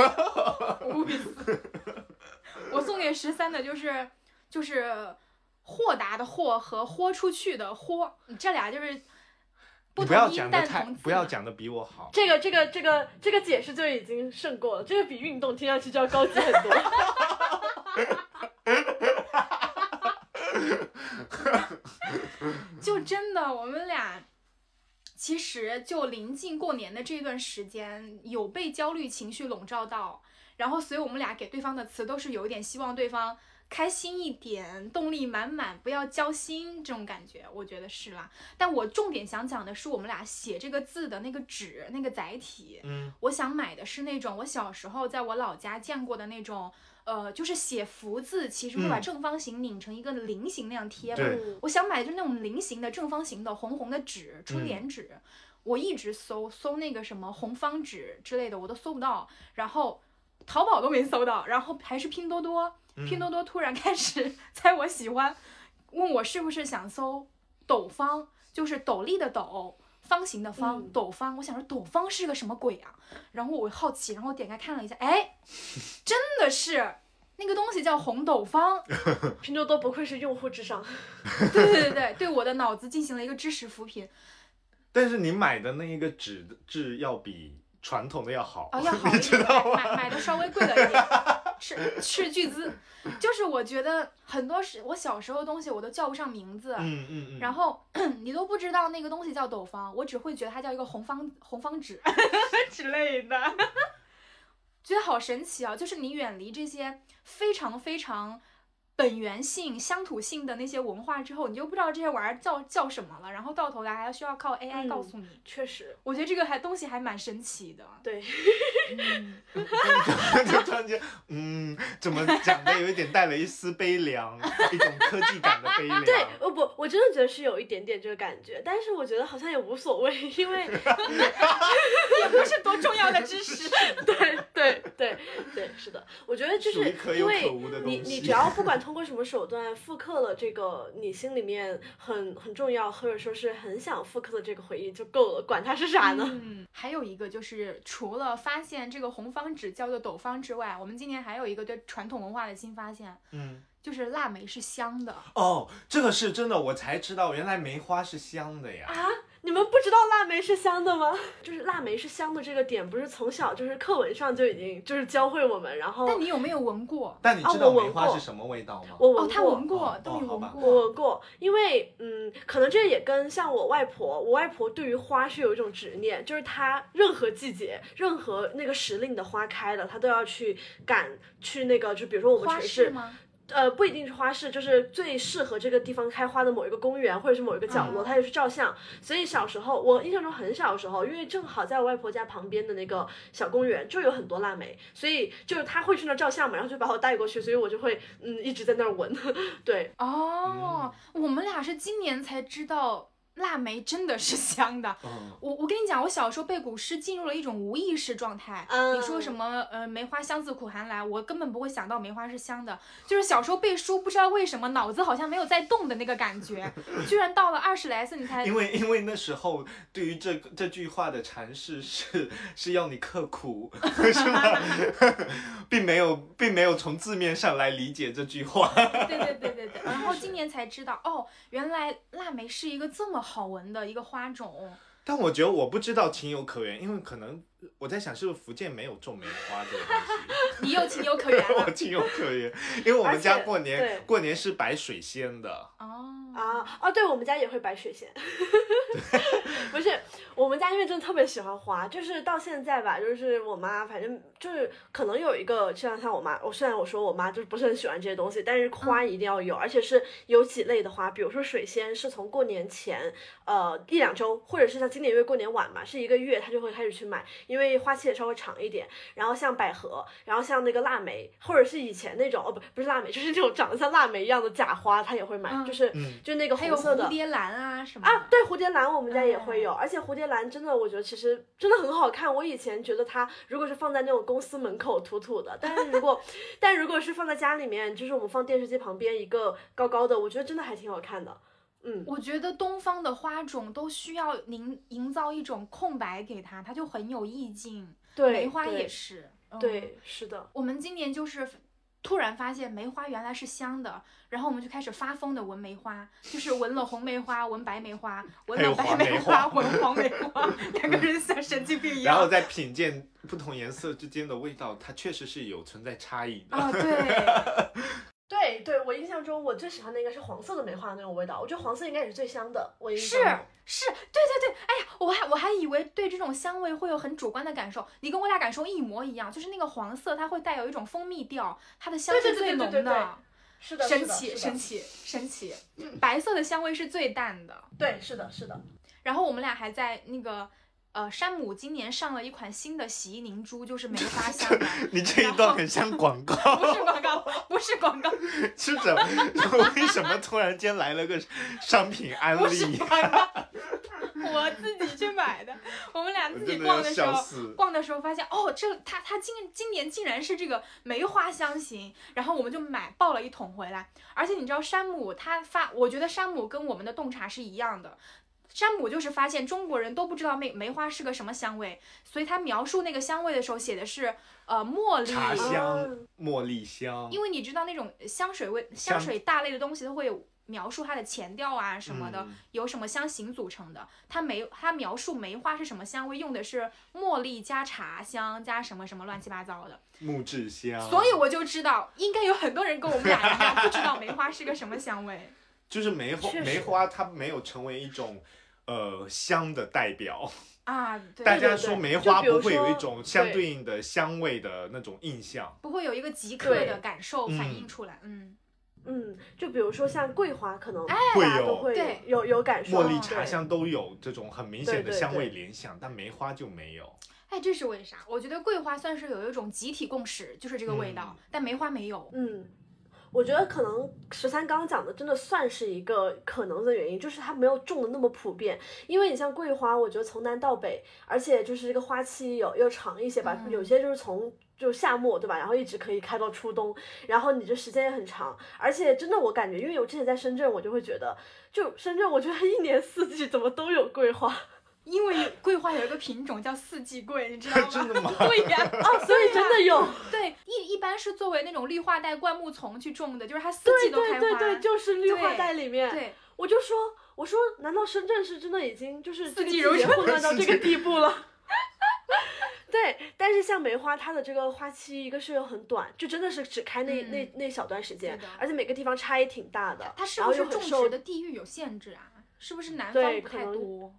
我送给十三的就是就是豁达的豁和豁出去的豁，这俩就是不要同音讲的太，但同字。不要讲的比我好。这个这个这个这个解释就已经胜过了，这个比运动听上去就要高级很多。[laughs] [laughs] 就真的我们俩。其实就临近过年的这段时间，有被焦虑情绪笼罩到，然后所以我们俩给对方的词都是有一点希望对方开心一点，动力满满，不要交心这种感觉，我觉得是啦。但我重点想讲的是我们俩写这个字的那个纸那个载体，嗯，我想买的是那种我小时候在我老家见过的那种，呃，就是写福字，其实会把嗯正方形拧成一个菱形那样贴嘛。我想买的就是那种菱形的正方形的红红的纸，春嗯联纸。我一直搜搜那个什么红方纸之类的，我都搜不到，然后淘宝都没搜到，然后还是拼多多，拼多多突然开始 [laughs] 猜我喜欢，问我是不是想搜斗方，就是斗笠的斗。方形的方，嗯斗方，我想说斗方是个什么鬼啊？然后我好奇，然后点开看了一下，哎，[laughs] 真的是那个东西叫红斗方，[laughs] 拼多多不愧是用户至上。对对对对，对我的脑子进行了一个知识扶贫。但是你买的那一个纸质要比传统的要好，哦，要 [laughs] 好一点，买买买的稍微贵了一点，斥斥巨资。就是我觉得很多是我小时候的东西我都叫不上名字，嗯嗯嗯，然后 [clears throat] 你都不知道那个东西叫斗方，我只会觉得它叫一个红方红方纸 [laughs] 之类的，[laughs] 觉得好神奇啊！就是你远离这些非常非常。本源性、乡土性的那些文化之后，你就不知道这些玩意儿叫叫什么了，然后到头来还要需要靠 AI 嗯告诉你。确实，我觉得这个还东西还蛮神奇的。对，嗯，[laughs] 就突然间，嗯，怎么讲的有一点带了一丝悲凉，一种科技感的悲凉。对，我不，我真的觉得是有一点点这个感觉，但是我觉得好像也无所谓，因为也不是多重要的知识。[laughs] 对对对对，是的，我觉得就是因为可有可无的你东西你只要不管通过什么手段复刻了这个你心里面很很重要或者说是很想复刻的这个回忆就够了，管它是啥呢？嗯，还有一个就是，除了发现这个红方纸叫做斗方之外，我们今年还有一个对传统文化的新发现，嗯，就是腊梅是香的。哦，这个是真的，我才知道原来梅花是香的呀。啊，你们不知道腊梅是香的吗？就是腊梅是香的这个点，不是从小就是课文上就已经就是教会我们，然后但你有没有闻过？啊但你知道我闻过梅花是什么味道吗？我闻过闻过哦，都没哦好吧闻过。我闻过，因为嗯，可能这也跟像我外婆，我外婆对于花是有一种执念，就是她任何季节、任何那个时令的花开了，她都要去赶去那个，就比如说我们城市，市吗？呃，不一定是花市，就是最适合这个地方开花的某一个公园或者是某一个角落，嗯她就去照相。所以小时候，我印象中很小的时候，因为正好在我外婆家旁边的那个小公园就有很多腊梅，所以就是他会去那儿照相嘛，然后就把我带过去，所以我就会嗯一直在那儿闻。[laughs] 对，哦，我们俩是今年才知道腊梅真的是香的。嗯，我我跟你讲，我小时候背古诗进入了一种无意识状态。嗯你说什么呃梅花香自苦寒来，我根本不会想到梅花是香的。就是小时候背书，不知道为什么脑子好像没有在动的那个感觉，居然到了二十来岁你才因为因为那时候对于这个这句话的阐释是是要你刻苦，[laughs] 是吗？[laughs] 并没有并没有从字面上来理解这句话。对对对对对，然后今年才知道哦，原来腊梅是一个这么好闻的一个花种。但我觉得我不知道情有可原，因为可能我在想是不是福建没有种梅花这个东西。[laughs] 你又情有可原 [laughs] 我情有可原，因为我们家过年过年是摆水仙的。哦啊哦，对，我们家也会摆水仙，[laughs] 不是我们家因为真的特别喜欢花，就是到现在吧，就是我妈反正就是可能有一个就像像我妈，我虽然我说我妈就是不是很喜欢这些东西，但是花一定要有，而且是有几类的花，比如说水仙是从过年前呃一两周，或者是像今年因为过年晚嘛，是一个月，她就会开始去买，因为花期也稍微长一点。然后像百合，然后像那个腊梅，或者是以前那种哦不不是腊梅，就是那种长得像腊梅一样的假花，他也会买，嗯就是、嗯就那个红色的蝴。蝶兰啊什么啊，对，蝴蝶兰我们家也会有，嗯而且蝴蝶兰真的，我觉得其实真的很好看。我以前觉得它如果是放在那种公司门口土土的，但是如果 [laughs] 但如果是放在家里面，就是我们放电视机旁边一个高高的，我觉得真的还挺好看的。嗯，我觉得东方的花种都需要营营造一种空白给它，它就很有意境。对，梅花也是。嗯对，是的，我们今年就是突然发现梅花原来是香的，然后我们就开始发疯的闻梅花，就是闻了红梅花，闻白梅花，闻了白梅梅花，闻黄梅花，[laughs] 两个人像神经病一样。然后再品鉴不同颜色之间的味道，它确实是有存在差异的。啊、对 [laughs] [laughs] 对对，我印象中我最喜欢的应该是黄色的梅花的那种味道，我觉得黄色应该也是最香的。我印是象是是，对对对，哎呀，我还我还以为对这种香味会有很主观的感受，你跟我俩感受一模一样，就是那个黄色它会带有一种蜂蜜调，它的香是最浓的，是的神奇，神奇，神奇。白色的香味是最淡的。对，是的，是的。然后我们俩还在那个呃，山姆今年上了一款新的洗衣凝珠，就是梅花香的。[laughs] 你这一段很像广告，[laughs] 不是广告，不是广告，[laughs] 是怎么？为什么突然间来了个商品安利？我自己去买的。我们俩自己逛的时候。逛的时候发现，哦，这它它今今年竟然是这个梅花香型，然后我们就买抱了一桶回来。而且你知道山姆他发，我觉得山姆跟我们的洞察是一样的。山姆就是发现中国人都不知道梅梅花是个什么香味，所以他描述那个香味的时候写的是呃茉莉，茶香啊、茉莉香，因为你知道那种香水味、香香水大类的东西，它会有描述它的前调啊什么的，嗯由什么香型组成的。它梅，它描述梅花是什么香味，用的是茉莉加茶香加什么什么乱七八糟的。木质香，所以我就知道，应该有很多人跟我们俩一样，不知道梅花是个什么香味。[laughs] 就是梅花梅花，它没有成为一种呃香的代表。[laughs] 啊，对，大家说梅花不会有一种相对对应的香味的那种印象。不会有一个即刻的感受反映嗯出来。嗯，嗯，就比如说像桂花，可能哎会有大家都会对有有感受。茉莉茶香都有这种很明显的香味联想，但梅花就没有。哎，这是为啥？我觉得桂花算是有一种集体共识，就是这个味道，嗯但梅花没有。嗯，我觉得可能十三刚讲的真的算是一个可能的原因，就是它没有种的那么普遍。因为你像桂花，我觉得从南到北，而且就是这个花期有又长一些吧，嗯有些就是从。就夏末对吧？然后一直可以开到初冬，然后你这时间也很长，而且真的我感觉，因为我之前在深圳，我就会觉得，就深圳，我觉得一年四季怎么都有桂花因为桂花有一个品种叫四季桂，你知道吗？[laughs] 真的吗对呀、啊，[laughs] 所以真的有，对，一一般是作为那种绿化带灌木丛去种的，就是它四季都开花。对对对，就是绿化带里面，对我就说，我说，难道深圳是真的已经就是四季如春混乱到这个地步了？[laughs] 对，但是像梅花，它的这个花期一个是又很短，就真的是只开那、嗯那那小段时间，而且每个地方差异挺大的，它是不是种植的地域有限制啊？是不是南方不太多？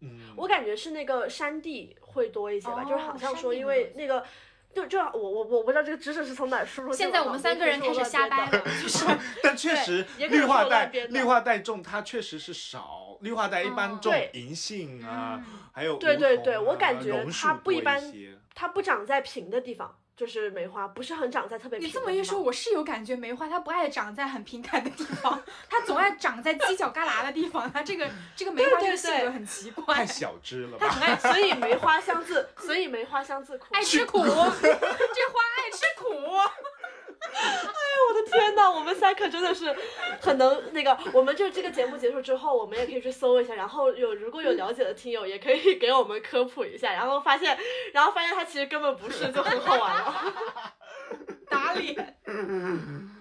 嗯，我感觉是那个山地会多一些吧，就是好哦像说因为那个。就就我我我不知道这个知识是从哪儿输入现在我们三个人开始瞎掰了，[laughs] 就是但确实绿化带绿化带种它确实是少，绿化带一般哦种银杏啊，嗯。还有对对对我啊感觉它不一般它不长在平的地方，就是梅花不是很长在特别你。这么一说，我是有感觉，梅花它不爱长在很平坦的地方，它总爱长在犄角旮旯的地方。它这个这个梅花这个性对格很奇怪太，小只了吧？它很爱所以梅花香自，所以梅花香自苦。爱吃苦，[laughs] 这花爱吃苦。我的天呐，我们三可真的是很能那个。我们就这个节目结束之后，我们也可以去搜一下，然后有如果有了解的听友，也可以给我们科普一下，然后发现，然后发现它其实根本不是，就很好玩了。[laughs] 打脸。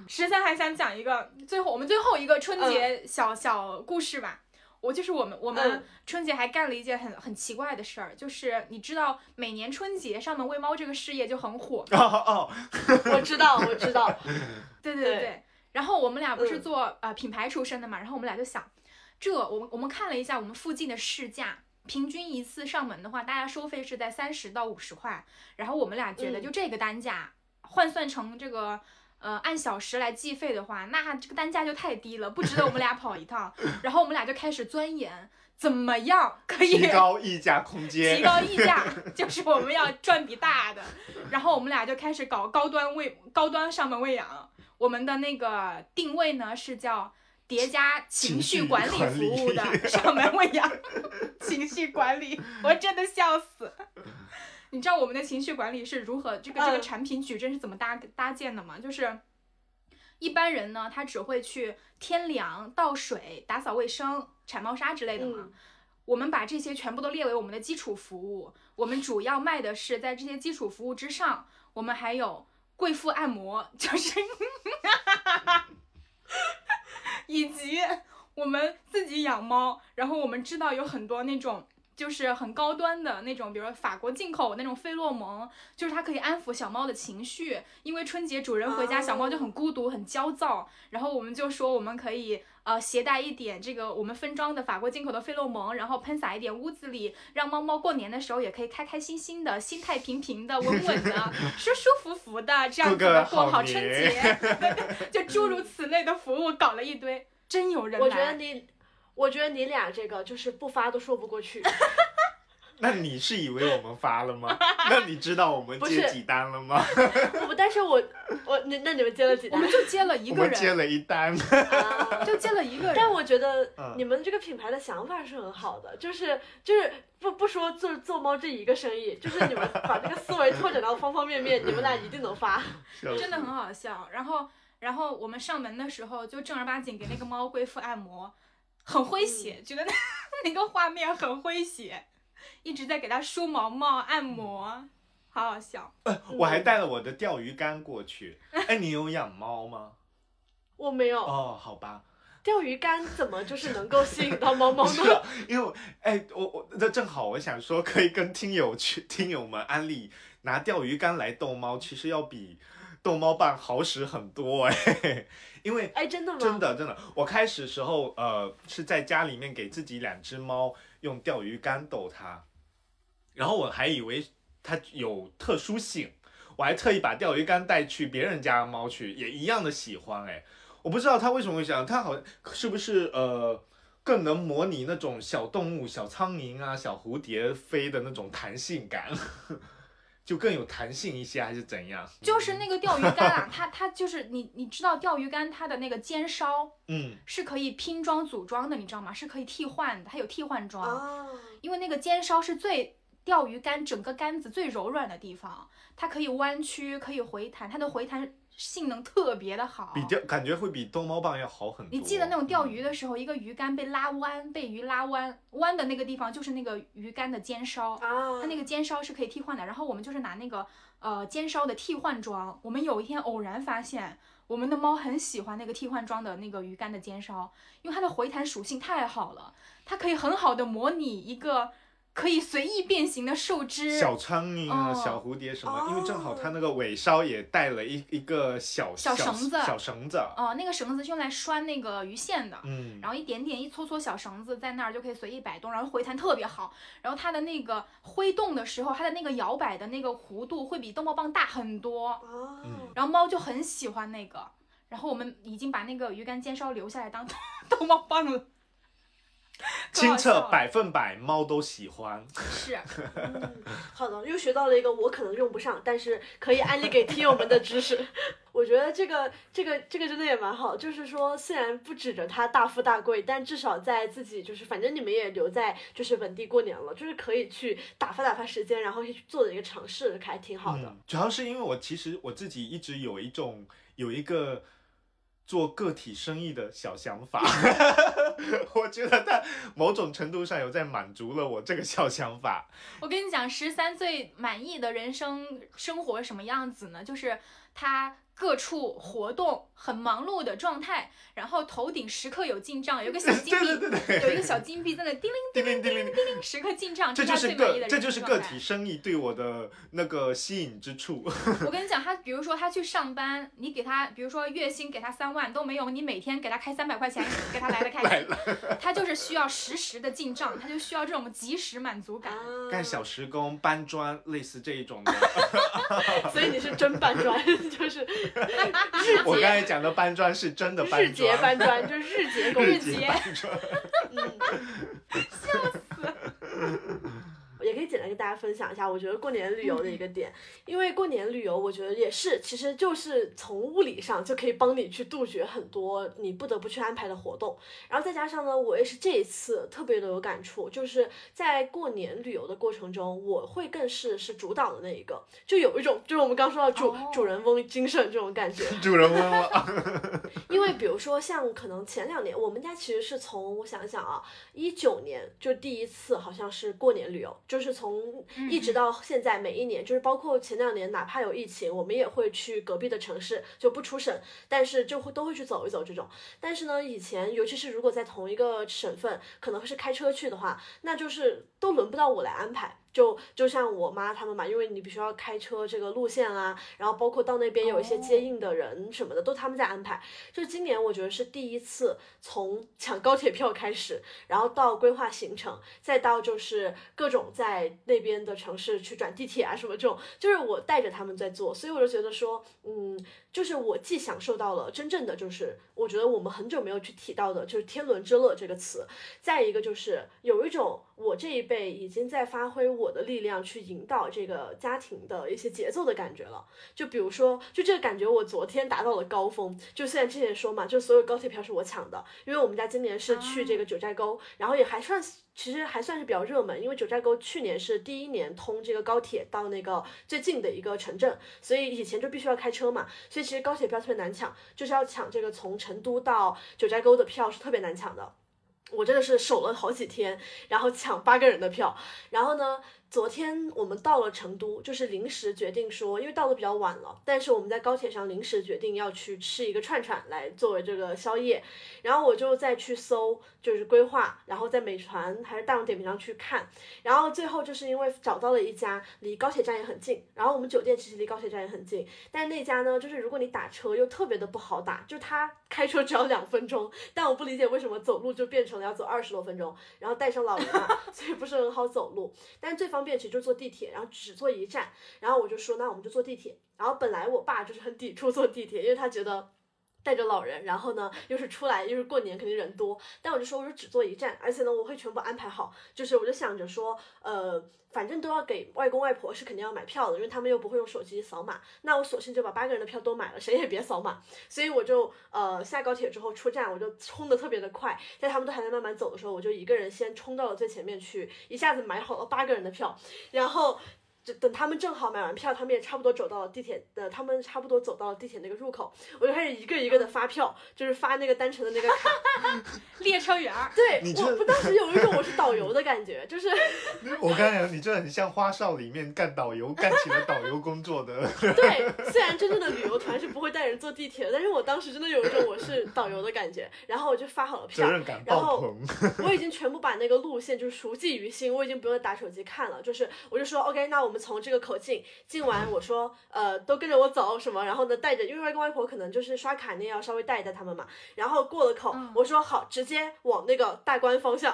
十三还想讲一个，最后我们最后一个春节小、小故事吧。我就是我们我们嗯。春节还干了一件很很奇怪的事儿，就是你知道每年春节上门喂猫这个事业就很火，[laughs] 哦哦，我知道，我知道，[laughs] 对对。对。然后我们俩不是嗯。做、呃品牌出身的嘛，然后我们俩就想，这我们我们看了一下我们附近的市价，平均一次上门的话，大家收费是在三十到五十块，然后我们俩觉得嗯。就这个单价、换算成这个。呃，按小时来计费的话，那这个单价就太低了，不值得我们俩跑一趟。[laughs] 然后我们俩就开始钻研，怎么样可以提高溢价空间，提高 [laughs] 溢价，就是我们要赚笔大的。然后我们俩就开始搞高端喂高端上门喂养。我们的那个定位呢是叫叠加情绪管理服务的 [laughs] 上门喂养，情绪管理，我真的笑死。你知道我们的情绪管理是如何这个这个嗯产品矩阵是怎么搭搭建的吗？就是一般人呢，他只会去添粮、倒水、打扫卫生、铲猫砂之类的嘛。嗯我们把这些全部都列为我们的基础服务。我们主要卖的是在这些基础服务之上，我们还有贵妇按摩，就是，[laughs] 以及我们自己养猫，然后我们知道有很多那种就是很高端的那种，比如说法国进口那种费洛蒙，就是它可以安抚小猫的情绪。因为春节主人回家，小猫就很孤独、很焦躁。然后我们就说，我们可以呃携带一点这个我们分装的法国进口的费洛蒙，然后喷洒一点屋子里，让猫猫过年的时候也可以开开心心的、心态平平的、稳稳的、[laughs] 舒舒服服的这样子的过好春节。[laughs] 就诸如此类的服务搞了一堆，真有人来。我觉得你。我觉得你俩这个就是不发都说不过去。[laughs] 那你是以为我们发了吗？[laughs] 那你知道我们接几单了吗？[laughs] 不，但是我我那那你们接了几单？我们就接了一个人。接了一单，就接了一个人。但我觉得你们这个品牌的想法是很好的，就是就是不不说做做猫这一个生意，就是你们把这个思维拓展到方方面面，你们俩一定能发。真的很好笑。然后然后我们上门的时候就正儿八经给那个猫恢复按摩。很诙谐，觉得那那个画面很诙谐，一直在给它梳毛毛、按摩，好好笑。呃我还带了我的钓鱼竿过去。[laughs] 哎，你有养猫吗？我没有。哦，好吧。钓鱼竿怎么就是能够吸引到猫猫呢？[laughs] 因为哎，我我这正好我想说，可以跟听友去听友们安利，拿钓鱼竿来逗猫，其实要比逗猫棒好使很多哎。[laughs] 因为哎，真的吗？真的真的，我开始时候呃是在家里面给自己两只猫用钓鱼竿逗它，然后我还以为它有特殊性，我还特意把钓鱼竿带去别人家的猫去，也一样的喜欢哎，我不知道它为什么会想，它好像是不是呃更能模拟那种小动物、小苍蝇啊、小蝴蝶飞的那种弹性感。就更有弹性一些，还是怎样？就是那个钓鱼竿啊，它它就是你你知道钓鱼竿它的那个尖梢，嗯，是可以拼装组装的，你知道吗？是可以替换的，它有替换装。因为那个尖梢是最钓鱼竿整个杆子最柔软的地方，它可以弯曲，可以回弹，它的回弹。性能特别的好，比钓感觉会比逗猫棒要好很多。你记得那种钓鱼的时候，一个鱼竿被拉弯，被鱼拉弯，弯的那个地方就是那个鱼竿的尖梢啊，它那个尖梢是可以替换的。然后我们就是拿那个呃尖梢的替换装。我们有一天偶然发现，我们的猫很喜欢那个替换装的那个鱼竿的尖梢，因为它的回弹属性太好了，它可以很好的模拟一个。可以随意变形的树枝，小苍蝇啊，小蝴蝶什么，因为正好它那个尾梢也带了一一个小小绳子，小绳子。哦，那个绳子是用来拴那个鱼线的，嗯，然后一点点一搓搓小绳子在那儿就可以随意摆动，然后回弹特别好。然后它的那个挥动的时候，它的那个摇摆的那个弧度会比逗猫棒大很多，哦，然后猫就很喜欢那个。然后我们已经把那个鱼竿尖梢留下来当 [laughs] 逗猫棒了。[laughs] 清澈百分百，猫都喜欢。是，[laughs] 好的，又学到了一个我可能用不上，但是可以安利给听友们的知识。[laughs] 我觉得这个这个这个真的也蛮好，就是说虽然不指着它大富大贵，但至少在自己就是反正你们也留在就是本地过年了，就是可以去打发打发时间，然后去做的一个尝试，还挺好的。主要是因为我其实我自己一直有一种有一个。做个体生意的小想法，我觉得他某种程度上有在满足了我这个小想法。我跟你讲，十三岁满意的人生生活什么样子呢？就是他。各处活动很忙碌的状态，然后头顶时刻有进账，有个小金币，有一个小金币在那叮铃叮铃叮铃叮铃，时刻进账。这就是个这就是个体生意对我的那个吸引之处。[laughs] 我跟你讲，他比如说他去上班，你给他比如说月薪给他三万都没有，你每天给他开三百块钱，给他来的开心。他就是需要实时的进账，他就需要这种及时满足感。干小时工搬砖，类似这一种的。[laughs] 所以你是真搬砖，[laughs] 就是。我刚才讲的搬砖是真的搬砖，日结搬砖就是日结工，日结搬砖，笑死。也可以简单跟大家分享一下，我觉得过年旅游的一个点，因为过年旅游，我觉得也是，其实就是从物理上就可以帮你去杜绝很多你不得不去安排的活动，然后再加上呢，我也是这一次特别的有感触，就是在过年旅游的过程中，我会更是是主导的那一个，就有一种就是我们刚说到主主人翁精神这种感觉，[laughs] 主人翁了。[laughs] [laughs] 因为比如说像可能前两年，我们家其实是从我想想啊，一九年就第一次好像是过年旅游。就是从从一直到现在，每一年就是包括前两年，哪怕有疫情，我们也会去隔壁的城市，就不出省，但是就会都会去走一走这种。但是呢，以前尤其是如果在同一个省份，可能是开车去的话，那就是都轮不到我来安排。就就像我妈他们嘛，因为你必须要开车这个路线啊，然后包括到那边有一些接应的人什么的，都他们在安排。就今年我觉得是第一次从抢高铁票开始，然后到规划行程，再到就是各种在那边的城市去转地铁啊什么这种，就是我带着他们在做，所以我就觉得说，嗯，就是我既享受到了真正的就是我觉得我们很久没有去提到的就是天伦之乐这个词，再一个就是有一种我这一辈已经在发挥。我的力量去引导这个家庭的一些节奏的感觉了，就比如说，就这个感觉，我昨天达到了高峰。就虽然之前说嘛，就所有高铁票是我抢的，因为我们家今年是去这个九寨沟，然后也还算，其实还算是比较热门，因为九寨沟去年是第一年通这个高铁到那个最近的一个城镇，所以以前就必须要开车嘛，所以其实高铁票特别难抢，就是要抢这个从成都到九寨沟的票是特别难抢的。我真的是守了好几天，然后抢八个人的票，然后呢？昨天我们到了成都，就是临时决定说，因为到的比较晚了，但是我们在高铁上临时决定要去吃一个串串来作为这个宵夜，然后我就再去搜，就是规划，然后在美团还是大众点评上去看，然后最后就是因为找到了一家离高铁站也很近，然后我们酒店其实离高铁站也很近，但是那家呢，就是如果你打车又特别的不好打，就它开车只要两分钟，[laughs] 但我不理解为什么走路就变成了要走二十多分钟，然后带上老人嘛，[laughs] 所以不是很好走路，但是最方。方便其实就坐地铁，然后只坐一站，然后我就说那我们就坐地铁。然后本来我爸就是很抵触坐地铁，因为他觉得带着老人，然后呢又是出来又是过年，肯定人多。但我就说我就只坐一站，而且呢我会全部安排好，就是我就想着说呃反正都要给外公外婆是肯定要买票的，因为他们又不会用手机扫码，那我索性就把八个人的票都买了，谁也别扫码。所以我就呃下高铁之后出站，我就冲的特别的快，在他们都还在慢慢走的时候，我就一个人先冲到了最前面去，一下子买好了八个人的票，然后。等他们正好买完票，他们也差不多走到了地铁的，他们差不多走到了地铁那个入口，我就开始一个一个的发票，就是发那个单程的那个卡。[laughs] 列车员儿。对，我不当时有一种我是导游的感觉，就是。[laughs] 我刚才你这很像花少里面干导游，干起了导游工作的。对，虽然真正的旅游团是不会带人坐地铁的，但是我当时真的有一种我是导游的感觉，然后我就发好了票，责任感爆棚我已经全部把那个路线就是熟记于心，我已经不用打手机看了，就是我就说 OK，那我们。从这个口进进完，我说呃都跟着我走什么，然后呢带着，因为外公外婆可能就是刷卡，你也要稍微带一带他们嘛。然后过了口，我说好，直接往那个大关方向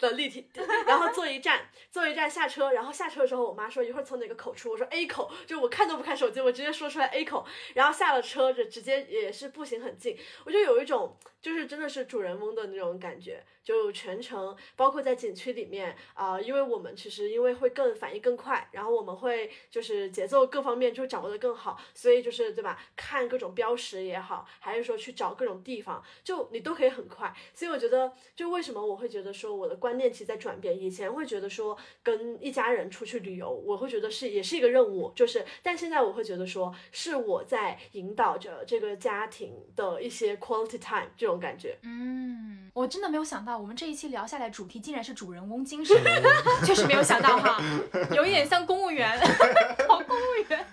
的立体，然后坐一站，坐一站下车，然后下车的时候，我妈说一会儿从哪个口出，我说 A 口，就我看都不看手机，我直接说出来 A 口，然后下了车就直接也是步行很近，我就有一种就是真的是主人翁的那种感觉。就全程，包括在景区里面啊，因为我们其实因为会更反应更快，然后我们会就是节奏各方面就掌握的更好，所以就是对吧？看各种标识也好，还是说去找各种地方，就你都可以很快。所以我觉得，就为什么我会觉得说我的观念其实在转变，以前会觉得说跟一家人出去旅游，我会觉得是也是一个任务，就是，但现在我会觉得说是我在引导着这个家庭的一些 quality time 这种感觉。嗯，我真的没有想到。我们这一期聊下来，主题竟然是主人公精神，[laughs] 确实没有想到哈，有一点像公务员，[laughs] 好公务员。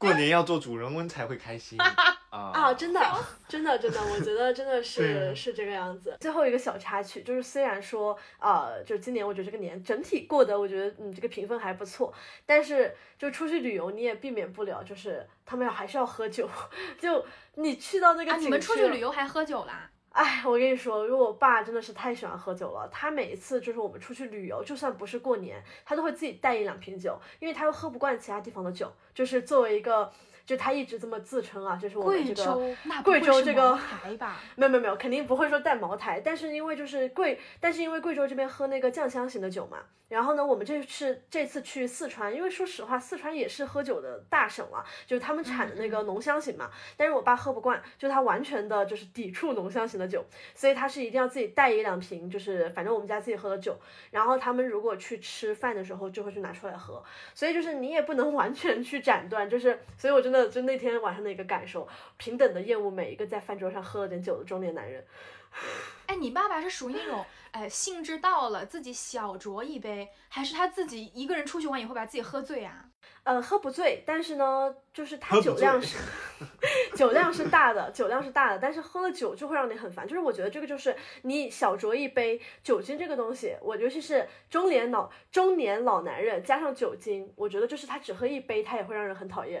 过年要做主人翁才会开心 [laughs] 啊！啊，真的，真的，真的，我觉得真的是 [laughs] 是这个样子。最后一个小插曲，就是虽然说呃，就今年我觉得这个年整体过得，我觉得嗯这个评分还不错，但是就出去旅游你也避免不了，就是他们要还是要喝酒，[laughs] 就你去到那个你们出去旅游还喝酒啦？哎，我跟你说，因为我爸真的是太喜欢喝酒了。他每一次就是我们出去旅游，就算不是过年，他都会自己带一两瓶酒，因为他又喝不惯其他地方的酒。就是作为一个，就他一直这么自称啊，就是我们这个贵州这个台吧？[laughs] 没有没有没有，肯定不会说带茅台。但是因为就是贵，但是因为贵州这边喝那个酱香型的酒嘛。然后呢，我们这次这次去四川，因为说实话，四川也是喝酒的大省了，就是他们产的那个浓香型嘛。但是我爸喝不惯，就他完全的就是抵触浓香型的酒，所以他是一定要自己带一两瓶，就是反正我们家自己喝的酒。然后他们如果去吃饭的时候，就会去拿出来喝。所以就是你也不能完全去斩断，就是所以我真的就那天晚上的一个感受，平等的厌恶每一个在饭桌上喝了点酒的中年男人。[laughs] 哎，你爸爸是属于那种，哎，兴致到了自己小酌一杯，还是他自己一个人出去玩以后把自己喝醉啊？呃，喝不醉，但是呢，就是他酒量是 [laughs] 酒量是大的，酒量是大的，但是喝了酒就会让你很烦。就是我觉得这个就是你小酌一杯酒精这个东西，我尤其是中年老中年老男人加上酒精，我觉得就是他只喝一杯，他也会让人很讨厌。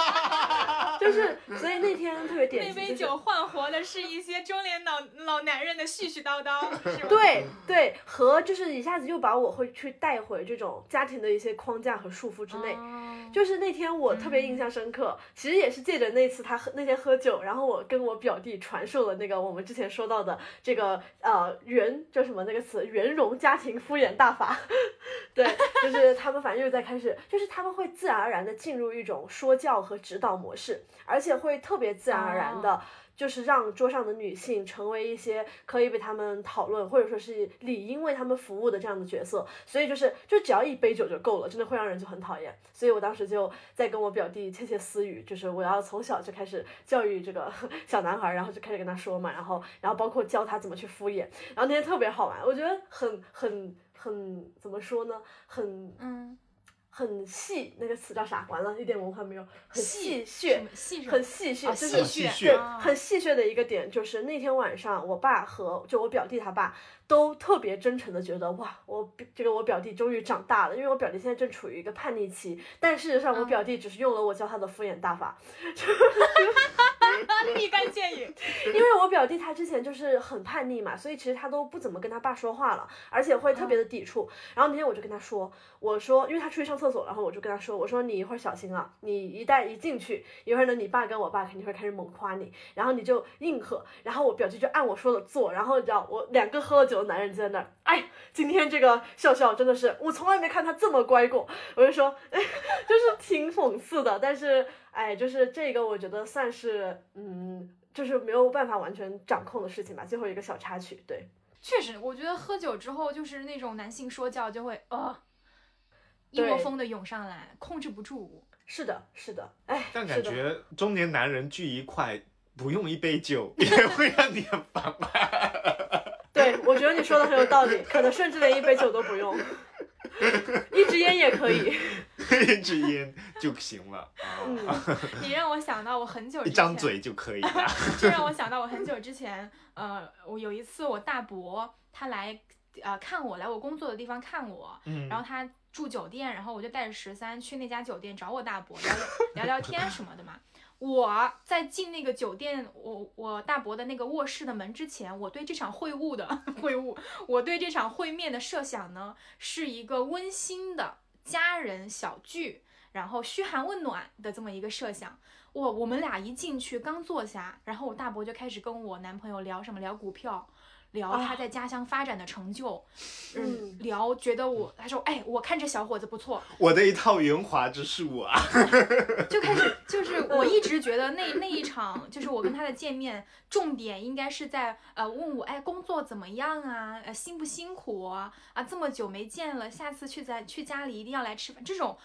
就是，所以那天特别典型，那杯酒换活的是一些中年老老男人的絮絮叨叨，[laughs] 是吧？对对，和就是一下子又把我会去带回这种家庭的一些框架和束缚之内。哦就是那天我特别印象深刻，其实也是借着那次他喝那天喝酒，然后我跟我表弟传授了那个我们之前说到的这个呃圆叫什么那个词圆融家庭敷衍大法，[laughs] 对，就是他们反正又在开始，就是他们会自然而然的进入一种说教和指导模式，而且会特别自然而然的。就是让桌上的女性成为一些可以被他们讨论，或者说是理应为他们服务的这样的角色，所以就是就只要一杯酒就够了，真的会让人就很讨厌。所以我当时就在跟我表弟窃窃私语，就是我要从小就开始教育这个 [laughs] 小男孩，然后就开始跟他说嘛，然后然后包括教他怎么去敷衍，然后那天特别好玩，我觉得很很很怎么说呢，很嗯，很戏，那个词叫啥？完了，一点文化没有，很戏戏谑什么，戏很么戏谑，哦就是戏谑很戏谑的一个点就是那天晚上，我爸和就我表弟他爸都特别真诚的觉得哇，我这个我表弟终于长大了，因为我表弟现在正处于一个叛逆期，但事实上我嗯。表弟只是用了我教他的敷衍大法，[laughs] [laughs] 立竿见影。[laughs] 因为我表弟他之前就是很叛逆嘛，所以其实他都不怎么跟他爸说话了，而且会特别的抵触。然后那天我就跟他说，我说，因为他出去上厕所，然后我就跟他说，我说你一会儿小心啊，你一旦一进去，一会儿呢你爸跟我爸肯定会开始猛夸你，然后你就应和，然后我表弟就按我说的做，然后你知道我两个喝了酒的男人就在那儿，哎，今天这个笑笑真的是我从来没看他这么乖过，我就说，哎，[laughs] 就是挺讽刺的，但是哎，就是这个我觉得算是嗯。就是没有办法完全掌控的事情吧。最后一个小插曲，对，确实，我觉得喝酒之后就是那种男性说教就会呃一窝对蜂的涌上来，控制不住。是的，是的，哎，但感觉中年男人聚一块，不用一杯酒也会让你很烦吧？[laughs] 对，我觉得你说的很有道理，可能甚至连一杯酒都不用，[laughs] 一支烟也可以。一支烟就行了啊，嗯，你让我想到我很久之前，一张嘴就可以了。[laughs] 这让我想到我很久之前，呃，我有一次我大伯他来呃看我，来我工作的地方看我，嗯然后他住酒店，然后我就带着十三去那家酒店找我大伯聊聊 [laughs] 聊聊天什么的嘛。我在进那个酒店，我我大伯的那个卧室的门之前，我对这场会晤的会晤，我对这场会面的设想呢，是一个温馨的家人小聚，然后嘘寒问暖的这么一个设想。我我们俩一进去刚坐下，然后我大伯就开始跟我男朋友聊什么聊股票，聊他啊在家乡发展的成就，嗯嗯，聊觉得我他说哎，我看这小伙子不错，我的一套圆滑之术啊，[laughs] 就开始就是我一直觉得那那一场就是我跟他的见面，重点应该是在呃问我哎工作怎么样啊，呃辛不辛苦啊？啊这么久没见了，下次去咱去家里一定要来吃饭。这种。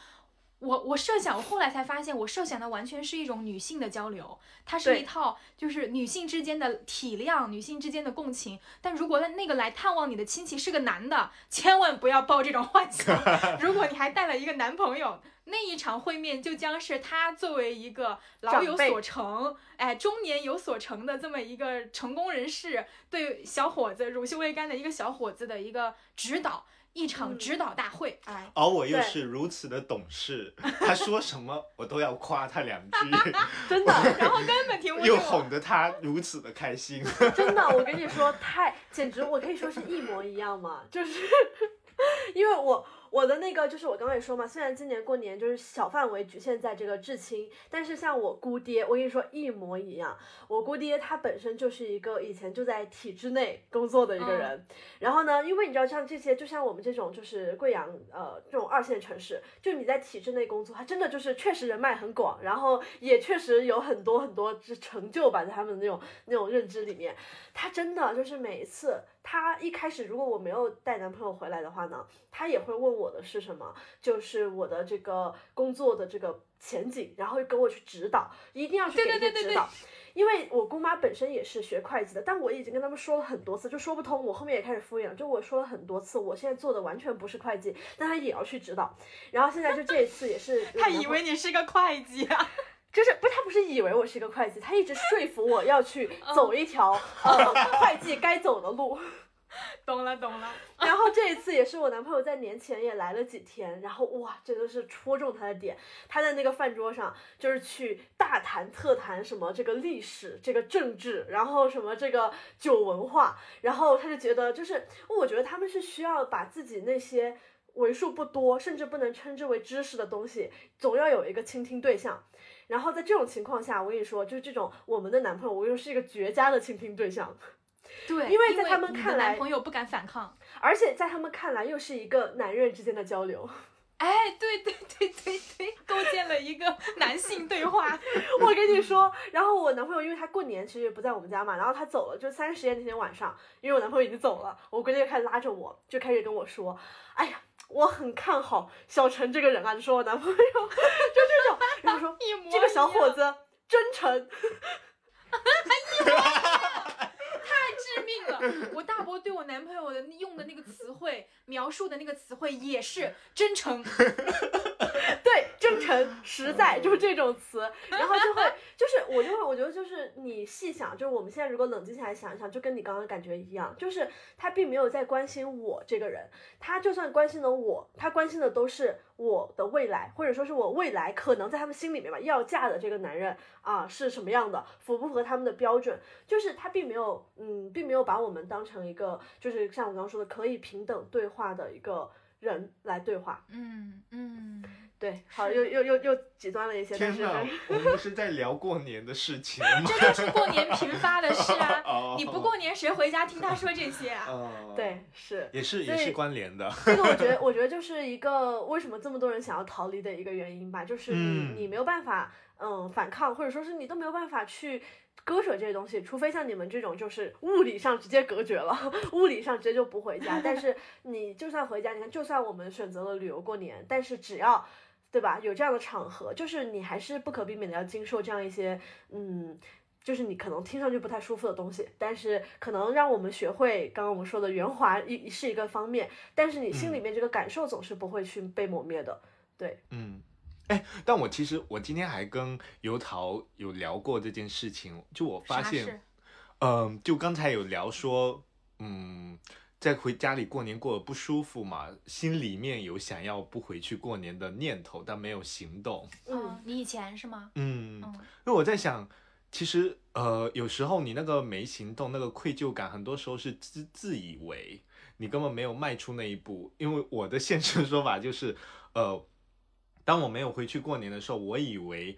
我我设想，我后来才发现，我设想的完全是一种女性的交流，它是一套就是女性之间的体谅，女性之间的共情。但如果那个来探望你的亲戚是个男的，千万不要抱这种幻想。[laughs] 如果你还带了一个男朋友，那一场会面就将是他作为一个老有所成，哎，中年有所成的这么一个成功人士，对小伙子乳臭未干的一个小伙子的一个指导，一场嗯指导大会，哎。而我又是如此的懂事，他说什么我都要夸他两句，[laughs] 真的，然后根本听不懂。又哄得他如此的开心。[laughs] 真的，我跟你说，太简直，我可以说是一模一样嘛，就是 [laughs] 因为我我的那个就是我刚刚也说嘛，虽然今年过年就是小范围局限在这个至亲，但是像我姑爹，我跟你说一模一样，我姑爹他本身就是一个以前就在体制内工作的一个嗯。人，然后呢，因为你知道像这些，就像我们这种就是贵阳呃这种二线城市，就你在体制内工作，他真的就是确实人脉很广，然后也确实有很多很多之成就吧，在他们的那种那种认知里面，他真的就是每一次，他一开始如果我没有带男朋友回来的话呢，他也会问我我的是什么？就是我的这个工作的这个前景，然后给我去指导，一定要去给一对对对对对些指导。因为我姑妈本身也是学会计的，但我已经跟他们说了很多次，就说不通。我后面也开始敷衍了，就我说了很多次，我现在做的完全不是会计，但他也要去指导。然后现在就这一次也是，[laughs] 他以为你是个会计啊。[laughs] 就是不，他不是以为我是一个会计，他一直说服我要去嗯走一条、呃 [laughs] 会计该走的路。懂了懂了，然后这一次也是我男朋友在年前也来了几天，然后哇，真的是戳中他的点。他在那个饭桌上就是去大谈特谈什么这个历史、这个政治，然后什么这个酒文化，然后他就觉得就是，我觉得他们是需要把自己那些为数不多，甚至不能称之为知识的东西，总要有一个倾听对象。然后在这种情况下，我跟你说，就是这种我们的男朋友，我又是一个绝佳的倾听对象。对，因为在他们看来男朋友不敢反抗。而且在他们看来，又是一个男人之间的交流。[laughs] 哎，对对对对对，构建了一个男性对话。[laughs] 我跟你说，然后我男朋友因为他过年其实不在我们家嘛，然后他走了，就三十夜那天晚上，因为我男朋友已经走了，我闺蜜就开始拉着我，就开始跟我说，哎呀，我很看好小陈这个人啊，就说我男朋友 [laughs] 就这种，然后说一模这个小伙子真诚，太我大伯对我男朋友的用的那个词汇，描述的那个词汇也是真诚。对，[laughs] 真诚、实在，就是这种词，[laughs] 然后就会，就是我就会，我觉得就是你细想，就是我们现在如果冷静下来想一想，就跟你刚刚感觉一样，就是他并没有在关心我这个人，他就算关心了我，他关心的都是我的未来，或者说是我未来可能在他们心里面吧要嫁的这个男人啊是什么样的，符不符合他们的标准，就是他并没有，嗯，并没有把我们当成一个，就是像我刚刚说的可以平等对话的一个人来对话。嗯嗯，对，好，又又又又极端了一些，但是天哪，我们不是在聊过年的事情吗？[laughs] 这就是过年频发的事啊！[laughs] 哦你不过年谁回家听他说这些啊？哦，，对，是也是也是关联的。[laughs] 这个，我觉得，我觉得就是一个为什么这么多人想要逃离的一个原因吧，就是你、嗯你没有办法，嗯，反抗，或者说是你都没有办法去。割舍这些东西，除非像你们这种，就是物理上直接隔绝了，[laughs] 物理上直接就不回家。[laughs] 但是你就算回家，你看，就算我们选择了旅游过年，但是只要，对吧？有这样的场合，就是你还是不可避免的要经受这样一些，嗯，就是你可能听上去不太舒服的东西，但是可能让我们学会刚刚我们说的圆滑一是一个方面，但是你心里面这个感受总是不会去被磨灭的。对，嗯，哎，但我其实我今天还跟油桃有聊过这件事情，就我发现？嗯，就刚才有聊说，嗯，在回家里过年过得不舒服嘛，心里面有想要不回去过年的念头，但没有行动。嗯，你以前是吗？嗯，嗯因为我在想，其实呃，有时候你那个没行动，那个愧疚感，很多时候是自自以为你根本没有迈出那一步。因为我的现实说法就是，呃，当我没有回去过年的时候，我以为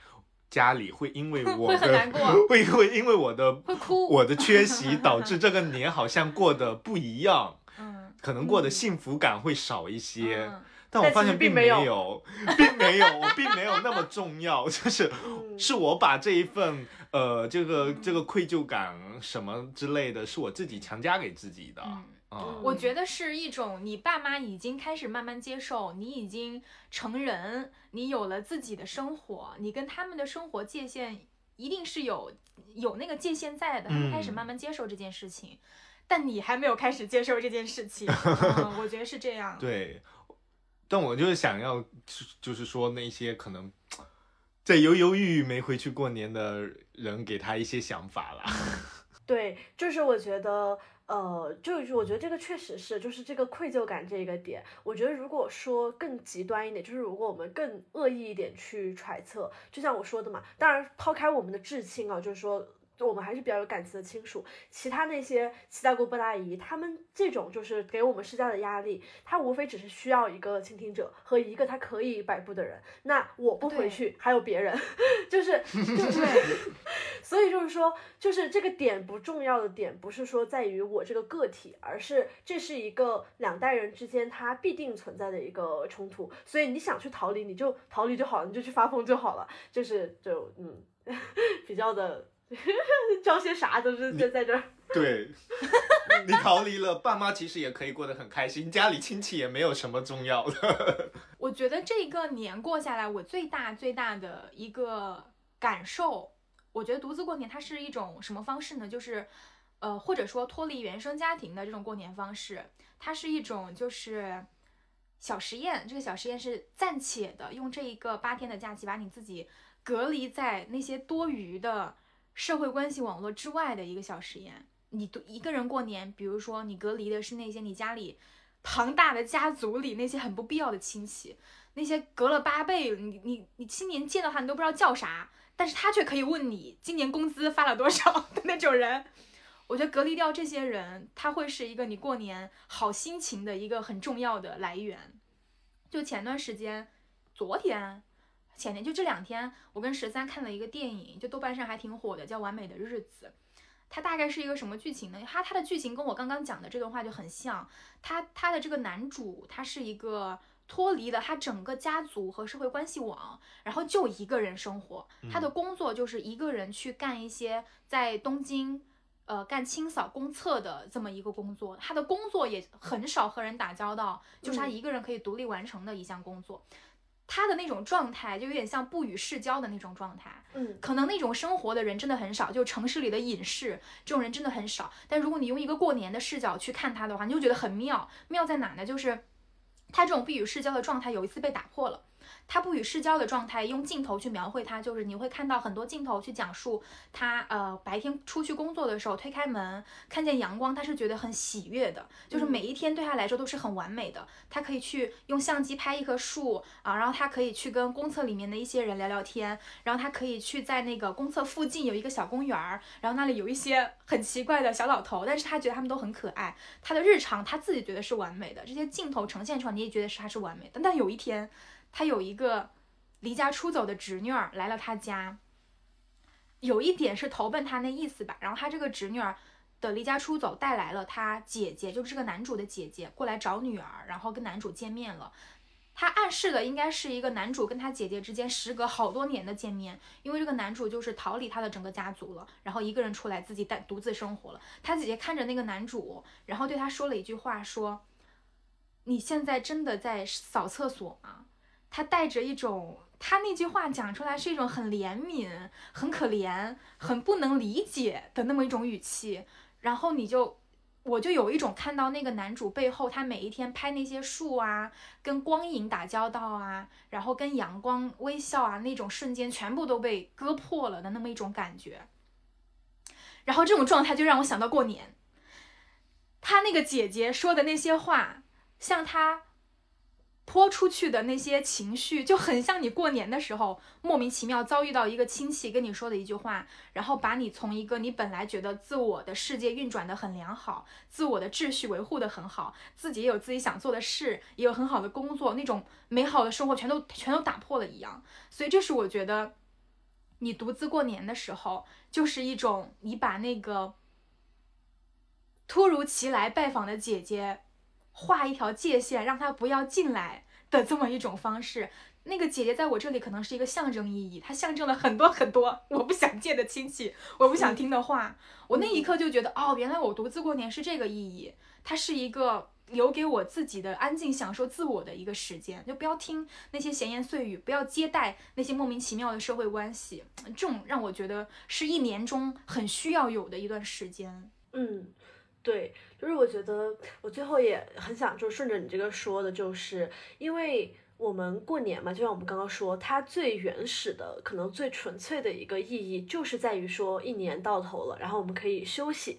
家里会因为 [laughs] 我的 [laughs] 会会因为我的会哭。我的缺席导致这个年好像过得不一样，[laughs] 嗯，可能过得幸福感会少一些。嗯但我发现并没并没有有，并没有，我并没有那么重要，就是嗯是我把这一份呃这个这个愧疚感什么之类的，是我自己强加给自己的。嗯嗯我觉得是一种你爸妈已经开始慢慢接受，你已经成人，你有了自己的生活，你跟他们的生活界限一定是有有那个界限在的，他们开始嗯慢慢接受这件事情，但你还没有开始接受这件事情，嗯、我觉得是这样。对，但我就是想要，就就是说那些可能在犹犹豫豫没回去过年的人，给他一些想法啦。对，就是我觉得，呃，就是我觉得这个确实是，就是这个愧疚感这个点，我觉得如果说更极端一点，就是如果我们更恶意一点去揣测，就像我说的嘛，当然抛开我们的至亲啊，就是说。我们还是比较有感情的亲属，其他那些七大姑八大姨，他们这种就是给我们施加的压力，他无非只是需要一个倾听者和一个他可以摆布的人。那我不回去，还有别人，[laughs] 就是 [laughs] 就是 [laughs] 所以就是说，就是这个点不重要的点，不是说在于我这个个体，而是这是一个两代人之间它必定存在的一个冲突。所以你想去逃离，你就逃离就好了，你就去发疯就好了。就是就嗯，比较的 [laughs] 装些啥都是在在这儿。[laughs] 对，你逃离了爸妈，其实也可以过得很开心，家里亲戚也没有什么重要的。[laughs] 我觉得这个年过下来，我最大最大的一个感受，我觉得独自过年它是一种什么方式呢？就是，呃，或者说脱离原生家庭的这种过年方式，它是一种就是小实验。这个小实验是暂且的，用这一个八天的假期把你自己隔离在那些多余的社会关系网络之外的一个小实验。你独一个人过年，比如说你隔离的是那些你家里庞大的家族里那些很不必要的亲戚，那些隔了八辈，你你你今年见到他你都不知道叫啥，但是他却可以问你今年工资发了多少的那种人。我觉得隔离掉这些人，他会是一个你过年好心情的一个很重要的来源。就前段时间，昨天、前天就这两天，我跟十三看了一个电影，就豆瓣上还挺火的，叫《完美的日子》。它大概是一个什么剧情呢？它它的剧情跟我刚刚讲的这段话就很像。他他的这个男主，他是一个脱离了他整个家族和社会关系网，然后就一个人生活。他的工作就是一个人去干一些在东京，呃，干清扫公厕的这么一个工作。他的工作也很少和人打交道，就是他一个人可以独立完成的一项工作。他的那种状态就有点像不与世交的那种状态，嗯，可能那种生活的人真的很少，就城市里的隐士这种人真的很少。但如果你用一个过年的视角去看他的话，你就觉得很妙。妙在哪呢？就是他这种不与世交的状态有一次被打破了。他不与世交的状态，用镜头去描绘他，就是你会看到很多镜头去讲述他，呃，白天出去工作的时候，推开门看见阳光，他是觉得很喜悦的，就是每一天对他来说都是很完美的。他可以去用相机拍一棵树啊，然后他可以去跟公厕里面的一些人聊聊天，然后他可以去在那个公厕附近有一个小公园儿，然后那里有一些很奇怪的小老头，但是他觉得他们都很可爱。他的日常他自己觉得是完美的，这些镜头呈现出来你也觉得是他是完美的。但有一天。他有一个离家出走的侄女儿来了他家，有一点是投奔他那意思吧。然后他这个侄女儿的离家出走带来了他姐姐，就是这个男主的姐姐过来找女儿，然后跟男主见面了。他暗示的应该是一个男主跟他姐姐之间时隔好多年的见面，因为这个男主就是逃离他的整个家族了，然后一个人出来自己单独自生活了。他姐姐看着那个男主，然后对他说了一句话，说：“你现在真的在扫厕所吗？”他带着一种，他那句话讲出来是一种很怜悯、很可怜、很不能理解的那么一种语气，然后你就，我就有一种看到那个男主背后，他每一天拍那些树啊，跟光影打交道啊，然后跟阳光微笑啊，那种瞬间全部都被割破了的那么一种感觉，然后这种状态就让我想到过年，他那个姐姐说的那些话，像他。泼出去的那些情绪就很像你过年的时候莫名其妙遭遇到一个亲戚跟你说的一句话，然后把你从一个你本来觉得自我的世界运转的很良好，自我的秩序维护的很好，自己也有自己想做的事，也有很好的工作，那种美好的生活全都全都打破了一样。所以这是我觉得，你独自过年的时候，就是一种你把那个突如其来拜访的姐姐。画一条界限，让他不要进来的这么一种方式。那个姐姐在我这里可能是一个象征意义，它象征了很多很多我不想见的亲戚，我不想听的话。我那一刻就觉得，哦，原来我独自过年是这个意义。它是一个留给我自己的安静享受自我的一个时间，就不要听那些闲言碎语，不要接待那些莫名其妙的社会关系。这种让我觉得是一年中很需要有的一段时间。嗯。对，就是我觉得我最后也很想就是顺着你这个说的，就是因为我们过年嘛，就像我们刚刚说，它最原始的、可能最纯粹的一个意义，就是在于说一年到头了，然后我们可以休息。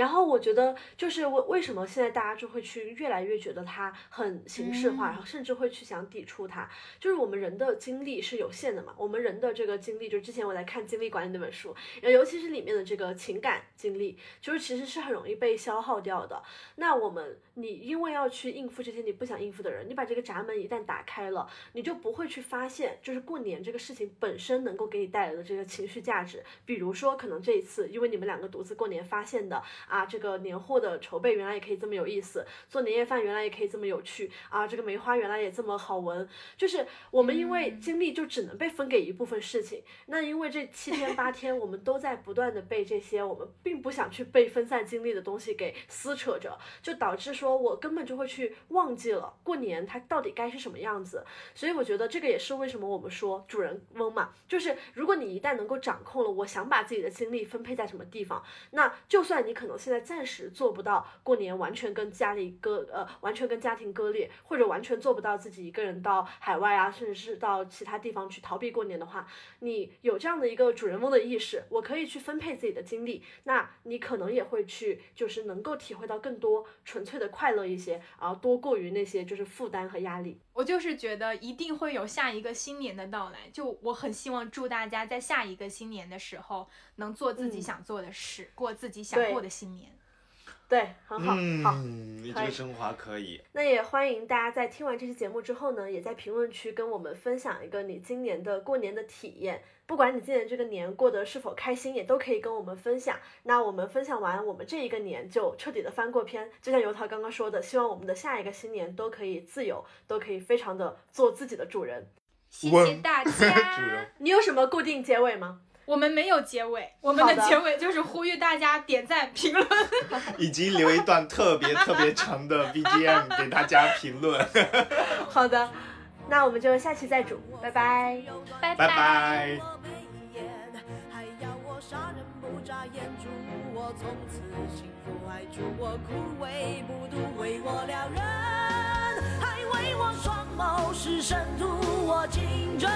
然后我觉得，就是为为什么现在大家就会去越来越觉得它很形式化，然后甚至会去想抵触它。就是我们人的精力是有限的嘛，我们人的这个精力，就之前我在看精力管理那本书，尤其是里面的这个情感精力，就是其实是很容易被消耗掉的。那我们，你因为要去应付这些你不想应付的人，你把这个闸门一旦打开了，你就不会去发现，就是过年这个事情本身能够给你带来的这个情绪价值。比如说，可能这一次因为你们两个独自过年发现的。啊，这个年货的筹备原来也可以这么有意思，做年夜饭原来也可以这么有趣啊，这个梅花原来也这么好闻。就是我们因为精力就只能被分给一部分事情，那因为这七天八 [laughs] 天我们都在不断的被这些我们并不想去被分散精力的东西给撕扯着，就导致说我根本就会去忘记了过年它到底该是什么样子。所以我觉得这个也是为什么我们说主人翁嘛，就是如果你一旦能够掌控了，我想把自己的精力分配在什么地方，那就算你可能我现在暂时做不到过年完全跟家里割呃完全跟家庭割裂，或者完全做不到自己一个人到海外啊，甚至是到其他地方去逃避过年的话，你有这样的一个主人翁的意识，我可以去分配自己的精力，那你可能也会去就是能够体会到更多纯粹的快乐一些，而多过于那些就是负担和压力。我就是觉得一定会有下一个新年的到来，就我很希望祝大家在下一个新年的时候能做自己嗯想做的事，过自己想过的新年。对，很好，好。嗯，你这个升华可以。那也欢迎大家在听完这期节目之后呢，也在评论区跟我们分享一个你今年的过年的体验。不管你今年这个年过得是否开心，也都可以跟我们分享。那我们分享完我们这一个年，就彻底的翻过篇。就像油桃刚刚说的，希望我们的下一个新年都可以自由，都可以非常的做自己的主人。谢谢大家。你有什么固定结尾吗？我们没有结尾，我们的结尾就是呼吁大家点赞、评论。[laughs] 以及留一段特别特别长的 BGM [laughs] 给大家评论，[laughs] 好的，那我们就下期再煮，拜拜。拜拜。还要我杀人不眨眼，祝我从此幸福，还祝我枯萎不渡，为我撩人，还为我双眸失神，图我竞争，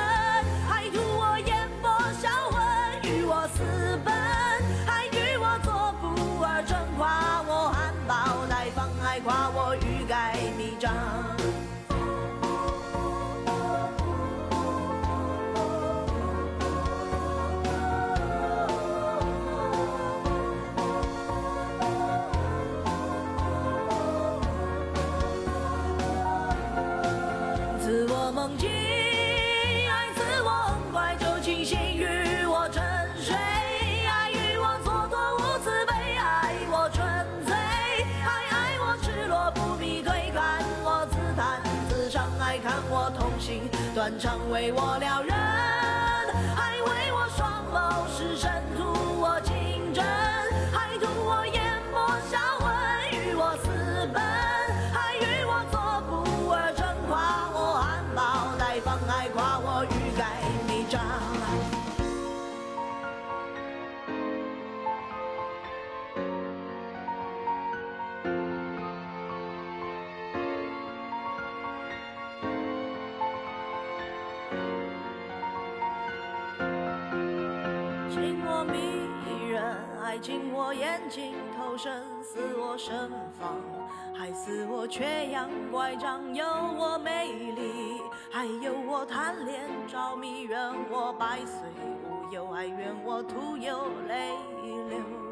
心断肠，为我撩人，我盛放，还似我缺氧乖张，有我美丽，还有我贪恋着迷，愿我百岁无忧，还愿我徒有泪流。